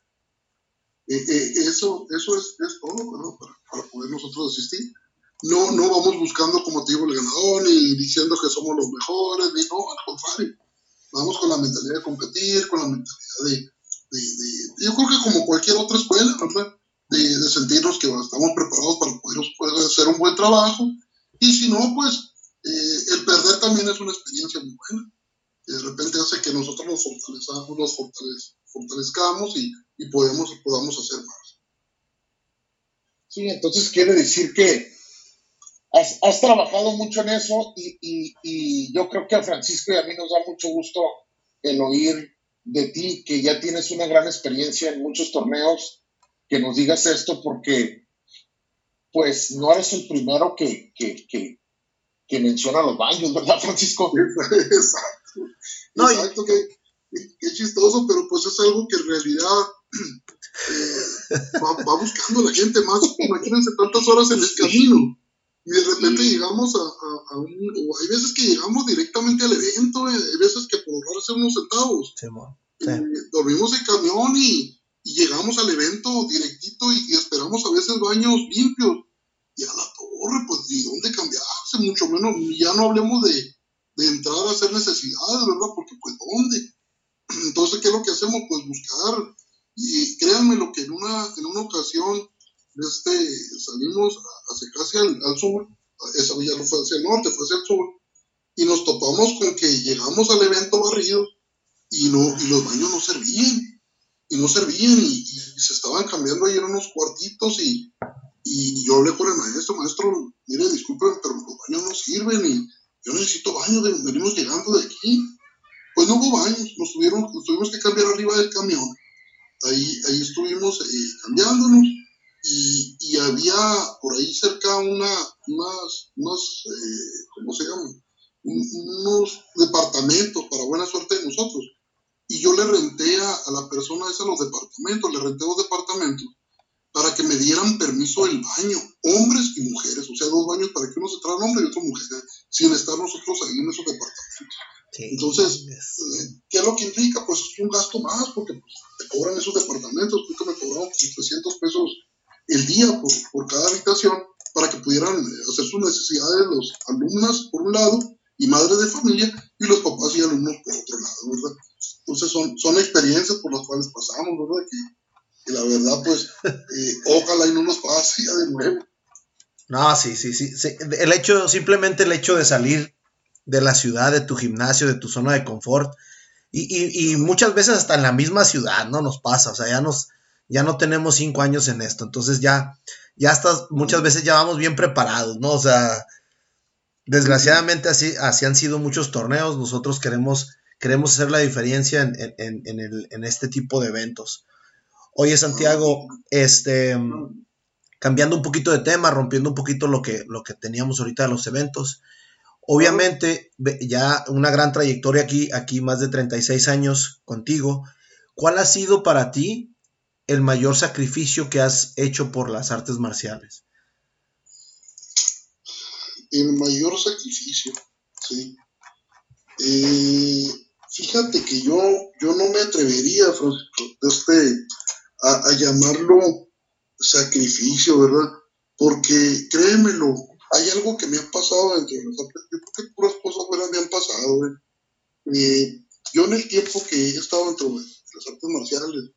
Eh, eh, eso eso es, todo. Para, para, poder nosotros asistir. No, no vamos buscando, como te digo, el ganador, ni diciendo que somos los mejores, ni no, al contrario. Vamos con la mentalidad de competir, con la mentalidad de, de, de yo creo que como cualquier otra escuela, ¿verdad? De, sentirnos que estamos preparados para poder, hacer un buen trabajo. Y si no, pues eh, el perder también es una experiencia muy buena. de repente hace que nosotros nos fortalezcamos, nos fortalezcamos y, y podemos, podamos hacer más. Sí, entonces quiere decir que has, trabajado mucho en eso y, y, yo creo que a Francisco y a mí nos da mucho gusto el oír de ti, que ya tienes una gran experiencia en muchos torneos, que nos digas esto porque pues no eres el primero que, que, que, que menciona los baños, ¿verdad, Francisco? <laughs> Exacto. No, Exacto, que, qué chistoso, pero pues es algo que en realidad eh, va, buscando la gente más. Imagínense tantas horas en el camino. Y de repente llegamos a, a, un. hay veces que llegamos directamente al evento, eh, hay veces que por ahorrarse unos centavos. Eh, dormimos en camión y, llegamos al evento directito y, esperamos a veces baños limpios. Y a la torre, pues, ¿y dónde cambiarse? Mucho menos, ya no hablemos de, de entrar a hacer necesidades, ¿verdad? Porque, pues, ¿dónde? <clears throat> Entonces, ¿qué es lo que hacemos? Pues buscar. Y créanme lo que en una, en una ocasión este, salimos hacia casi al, sur, esa ya no fue hacia el norte, fue hacia el sur, y nos topamos con que llegamos al evento barrido y, no, y los baños no servían, y no servían, y, se estaban cambiando ahí en unos cuartitos, y, y yo hablé con el maestro, maestro, mire, disculpen, pero los baños no sirven, y yo necesito baños, venimos llegando de aquí. Pues no hubo baños, nos, tuvieron, nos tuvimos que cambiar arriba del camión. Ahí, ahí estuvimos eh, cambiándonos y, y, había por ahí cerca una, unas, unos, eh, ¿cómo se llaman? unos departamentos para buena suerte de nosotros. Y yo le renté a, a, la persona esa los departamentos, le renté dos departamentos para que me dieran permiso del baño, hombres y mujeres, o sea, dos baños para que uno se traiga hombre y otro mujer, sin estar nosotros ahí en esos departamentos. Entonces, eh, ¿qué es lo que implica? Pues un gasto más, porque pues, te cobran esos departamentos, creo que me cobraron 300 pesos el día por, por cada habitación para que pudieran eh, hacer sus necesidades los alumnos por un lado y madres de familia y los papás y alumnos por otro lado, ¿verdad? Entonces son, son experiencias por las cuales pasamos, ¿verdad? Que, la verdad, pues, <laughs> eh, ojalá y no nos pase ya de nuevo. No, sí, sí, sí, El hecho, simplemente el hecho de salir de la ciudad, de tu gimnasio, de tu zona de confort, y, y, muchas veces hasta en la misma ciudad, ¿no? Nos pasa, o sea, ya nos, ya no tenemos cinco años en esto, entonces ya, ya hasta muchas veces ya vamos bien preparados, ¿no? O sea, desgraciadamente así, así han sido muchos torneos, nosotros queremos, queremos hacer la diferencia en, en, en, este tipo de eventos. Oye, Santiago, este, cambiando un poquito de tema, rompiendo un poquito lo que, lo que teníamos ahorita de los eventos, obviamente ya una gran trayectoria aquí, aquí más de 36 años contigo, ¿cuál ha sido para ti el mayor sacrificio que has hecho por las artes marciales? El mayor sacrificio, sí. Eh, fíjate que yo, yo no me atrevería, este, a, llamarlo sacrificio, ¿verdad? Porque créemelo, hay algo que me ha pasado dentro de artes, yo creo que puras cosas buenas me han pasado, eh, yo en el tiempo que he estado dentro de las artes marciales,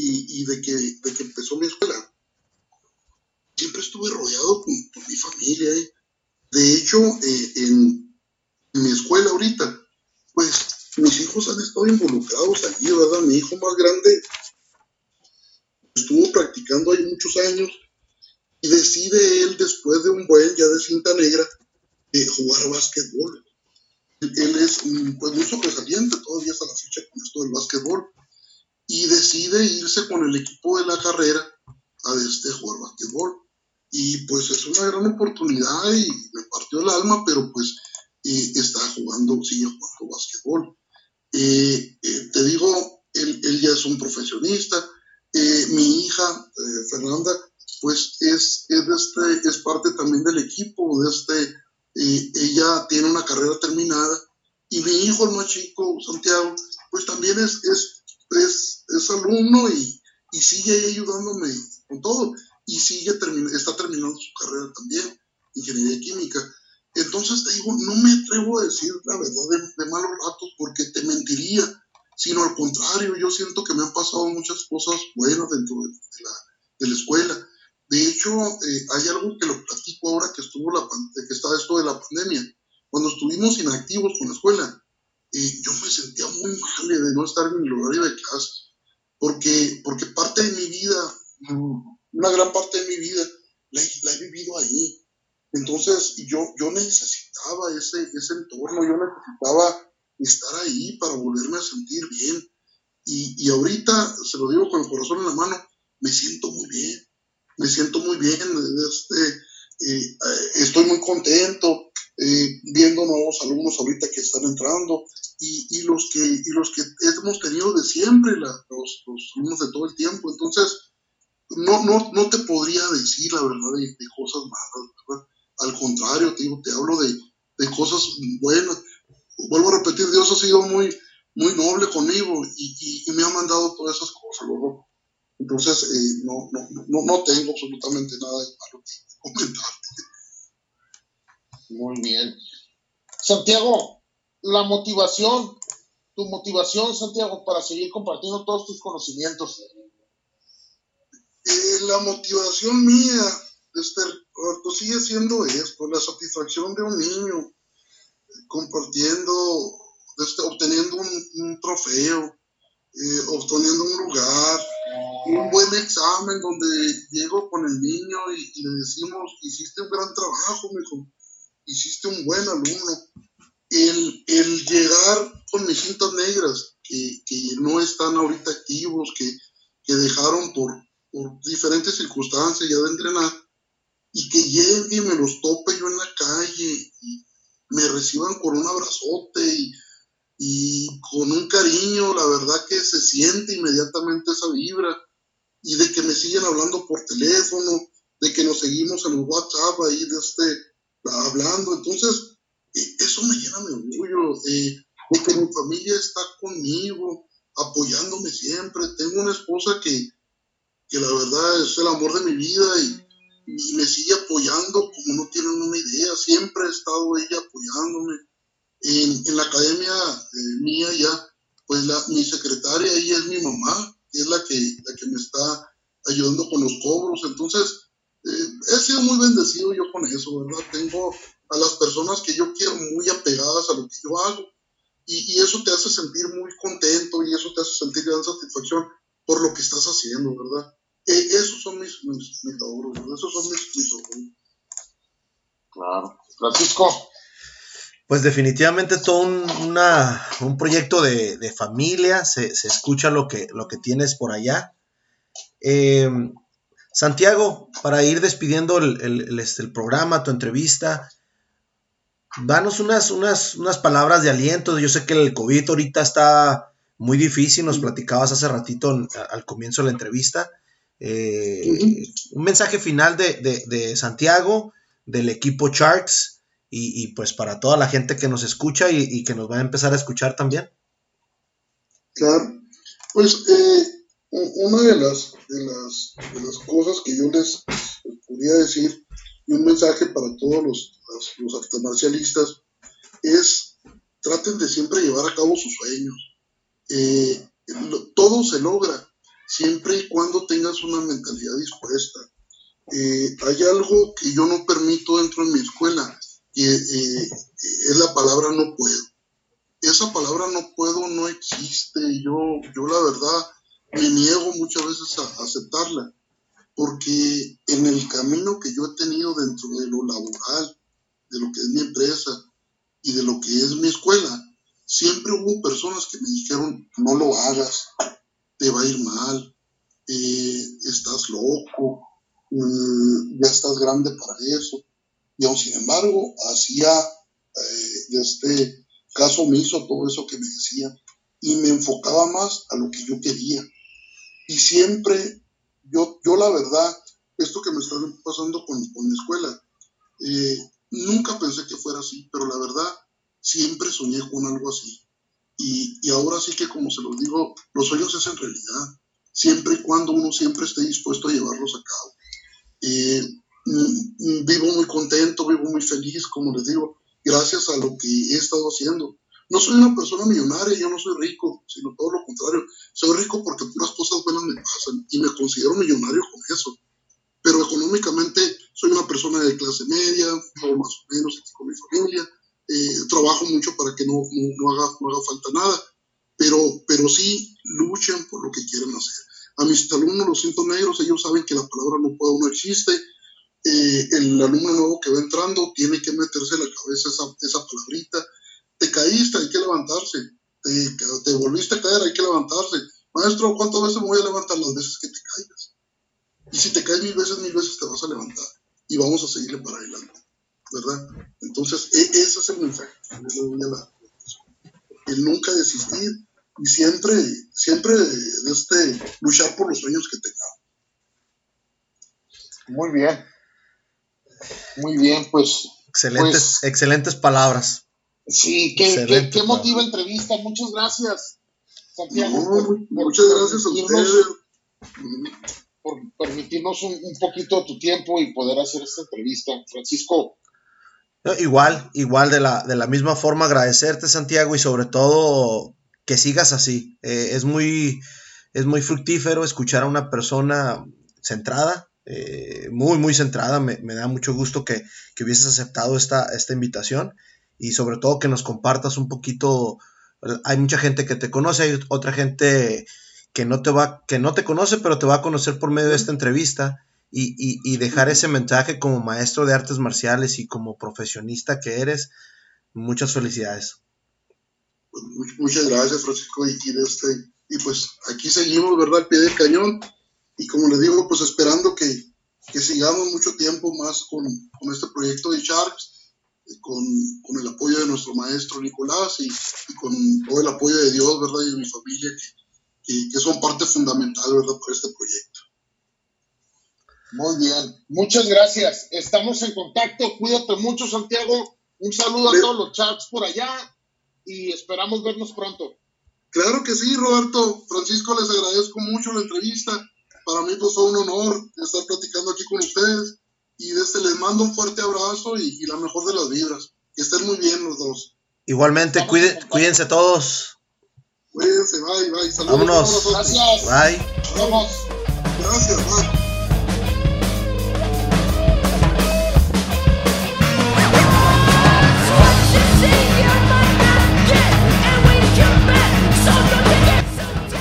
y, de, que, de que empezó mi escuela, siempre estuve rodeado con, mi familia. ¿eh? De hecho, eh, en, mi escuela ahorita, pues mis hijos han estado involucrados allí, ¿verdad? Mi hijo más grande estuvo practicando ahí muchos años y decide él, después de un buen ya de cinta negra, eh, jugar básquetbol. Él es pues, muy sobresaliente todavía hasta la fecha con esto del básquetbol y decide irse con el equipo de la carrera a este, jugar basquetbol. Y pues es una gran oportunidad y me partió el alma, pero pues eh, está jugando, sigue jugando basquetbol. Eh, eh, te digo, él, él, ya es un profesionista. mi hija, Fernanda, pues es, es, este, es parte también del equipo, de este, ella tiene una carrera terminada. Y mi hijo, el más chico, Santiago, pues también es, es, es es alumno y, y sigue ayudándome con todo. Y sigue está terminando su carrera también, ingeniería química. Entonces te digo, no me atrevo a decir la verdad de, malos ratos porque te mentiría, sino al contrario, yo siento que me han pasado muchas cosas buenas dentro de, la, de la, escuela. De hecho, eh, hay algo que lo platico ahora que estuvo la que está esto de la pandemia. Cuando estuvimos inactivos con la escuela, eh, yo me sentía muy mal de no estar en el horario de clase, porque, porque parte de mi vida, una gran parte de mi vida, la, he vivido ahí. Entonces yo, yo necesitaba ese, ese entorno, yo necesitaba estar ahí para volverme a sentir bien. Y, y ahorita, se lo digo con el corazón en la mano, me siento muy bien, me siento muy bien, este, eh, eh, estoy muy contento eh, viendo nuevos alumnos ahorita que están entrando y, y, los, que, y los que hemos tenido de siempre, la, los, los, alumnos de todo el tiempo. Entonces, no, no, no te podría decir la verdad de, cosas malas, Al contrario, te, te hablo de, cosas buenas. Vuelvo a repetir, Dios ha sido muy, muy noble conmigo y, me ha mandado todas esas cosas, Entonces, eh, no, no, tengo absolutamente nada de malo que comentarte. Muy bien. Santiago, la motivación, tu motivación, Santiago, para seguir compartiendo todos tus conocimientos. Eh, la motivación mía, este, pues sigue siendo esto, la satisfacción de un niño, compartiendo, este, obteniendo un, trofeo, eh, obteniendo un lugar, un buen examen donde llego con el niño y, le decimos, hiciste un gran trabajo, hijo, hiciste un buen alumno. El, el llegar con mis cintas negras, que, que, no están ahorita activos, que, que dejaron por, por diferentes circunstancias ya de entrenar, y que llegue y me los tope yo en la calle y me reciban con un abrazote y, y con un cariño, la verdad que se siente inmediatamente esa vibra y de que me siguen hablando por teléfono, de que nos seguimos en el WhatsApp ahí de este, hablando. Entonces, eh, eso me llena de orgullo, eh, de que mi familia está conmigo, apoyándome siempre. Tengo una esposa que, que la verdad es el amor de mi vida y, me sigue apoyando como no tienen una idea. Siempre ha estado ella apoyándome. En, en la academia eh, mía ya, pues la, mi secretaria, ella es mi mamá, es la que, la que me está ayudando con los cobros. Entonces, eh, he sido muy bendecido yo con eso, ¿verdad? Tengo a las personas que yo quiero muy apegadas a lo que yo hago. Y, y eso te hace sentir muy contento y eso te hace sentir gran satisfacción por lo que estás haciendo, ¿verdad? Eh, esos son mis, mis, logros, ¿verdad? Esos son mis, mis logros. Claro. Francisco. Pues definitivamente todo un, una, un proyecto de, de familia, se, se, escucha lo que, lo que tienes por allá. Eh, Santiago, para ir despidiendo el, este, el, programa, tu entrevista, danos unas, unas, unas, palabras de aliento. Yo sé que el COVID ahorita está muy difícil, nos platicabas hace ratito al comienzo de la entrevista. Eh, un mensaje final de, Santiago, del equipo Sharks, y, pues para toda la gente que nos escucha y, que nos va a empezar a escuchar también. Claro, pues eh, una de las, de las, de las cosas que yo les, podría decir, y un mensaje para todos los, los, artes marcialistas, es traten de siempre llevar a cabo sus sueños. Eh, todo se logra siempre y cuando tengas una mentalidad dispuesta. Eh, hay algo que yo no permito dentro de mi escuela, que eh, es la palabra no puedo. Esa palabra no puedo no existe. Yo, yo la verdad, me niego muchas veces a aceptarla, porque en el camino que yo he tenido dentro de lo laboral, de lo que es mi empresa y de lo que es mi escuela, siempre hubo personas que me dijeron, no lo hagas, te va a ir mal, estás loco, mm, ya estás grande para eso. Y aún sin embargo, hacía eh, este caso omiso todo eso que me decían y me enfocaba más a lo que yo quería. Y siempre, yo, yo la verdad, esto que me está pasando con, con mi escuela, eh, nunca pensé que fuera así, pero la verdad, siempre soñé con algo así. Y, ahora sí que, como se los digo, los sueños es en realidad, siempre y cuando uno siempre esté dispuesto a llevarlos a cabo. Eh, mm, vivo muy contento, vivo muy feliz, como les digo, gracias a lo que he estado haciendo. No soy una persona millonaria, yo no soy rico, sino todo lo contrario. Soy rico porque puras cosas buenas me pasan y me considero millonario con eso. Pero económicamente soy una persona de clase media, más o menos aquí con mi familia. Eh, trabajo mucho para que no, no, haga, no haga falta nada, pero, pero sí luchen por lo que quieren hacer. A mis alumnos, los cintos negros, ellos saben que la palabra no puede, no existe. Eh, el alumno nuevo que va entrando tiene que meterse en la cabeza esa, esa palabrita. Te caíste, hay que levantarse. Te, te volviste a caer, hay que levantarse. Maestro, ¿cuántas veces me voy a levantar? Las veces que te caigas. Y si te caes mil veces, mil veces te vas a levantar. Y vamos a seguirle para adelante. ¿Verdad? Entonces, e, ese es el mensaje El nunca desistir y siempre, siempre este, luchar por los sueños que tengamos. Muy bien. Muy bien, pues. Excelentes, pues, excelentes palabras. Sí, qué, qué, qué motiva entrevista. Muchas gracias, Santiago. muchas gracias a ustedes. Por permitirnos un, un, poquito de tu tiempo y poder hacer esta entrevista. Francisco, Igual, igual de la, de la misma forma agradecerte Santiago y sobre todo que sigas así. Eh, es, muy, es muy fructífero escuchar a una persona centrada, eh, muy, muy centrada. Me, da mucho gusto que, que, hubieses aceptado esta, esta invitación y sobre todo que nos compartas un poquito. Hay mucha gente que te conoce, hay otra gente que no te va, que no te conoce, pero te va a conocer por medio de esta entrevista y, dejar ese mensaje como maestro de artes marciales y como profesionista que eres. Muchas felicidades. Pues, muchas gracias, Francisco. Y, este, y pues aquí seguimos, ¿verdad? Al pie del cañón. Y como les digo, pues esperando que, sigamos mucho tiempo más con, este proyecto de Sharks, con, el apoyo de nuestro maestro Nicolás y, con todo el apoyo de Dios, ¿verdad? Y de mi familia, que, que son parte fundamental, ¿verdad? Para este proyecto. Muy bien, muchas gracias. Estamos en contacto. Cuídate mucho, Santiago. Un saludo a todos los chats por allá y esperamos vernos pronto. Claro que sí, Roberto. Francisco, les agradezco mucho la entrevista. Para mí pues, fue un honor estar platicando aquí con ustedes. Y desde les mando un fuerte abrazo y, la mejor de las vibras. Que estén muy bien los dos. Igualmente, cuídense todos. Cuídense, bye, bye. Saludos. Vámonos. Gracias. Bye. Vamos. Gracias, bye.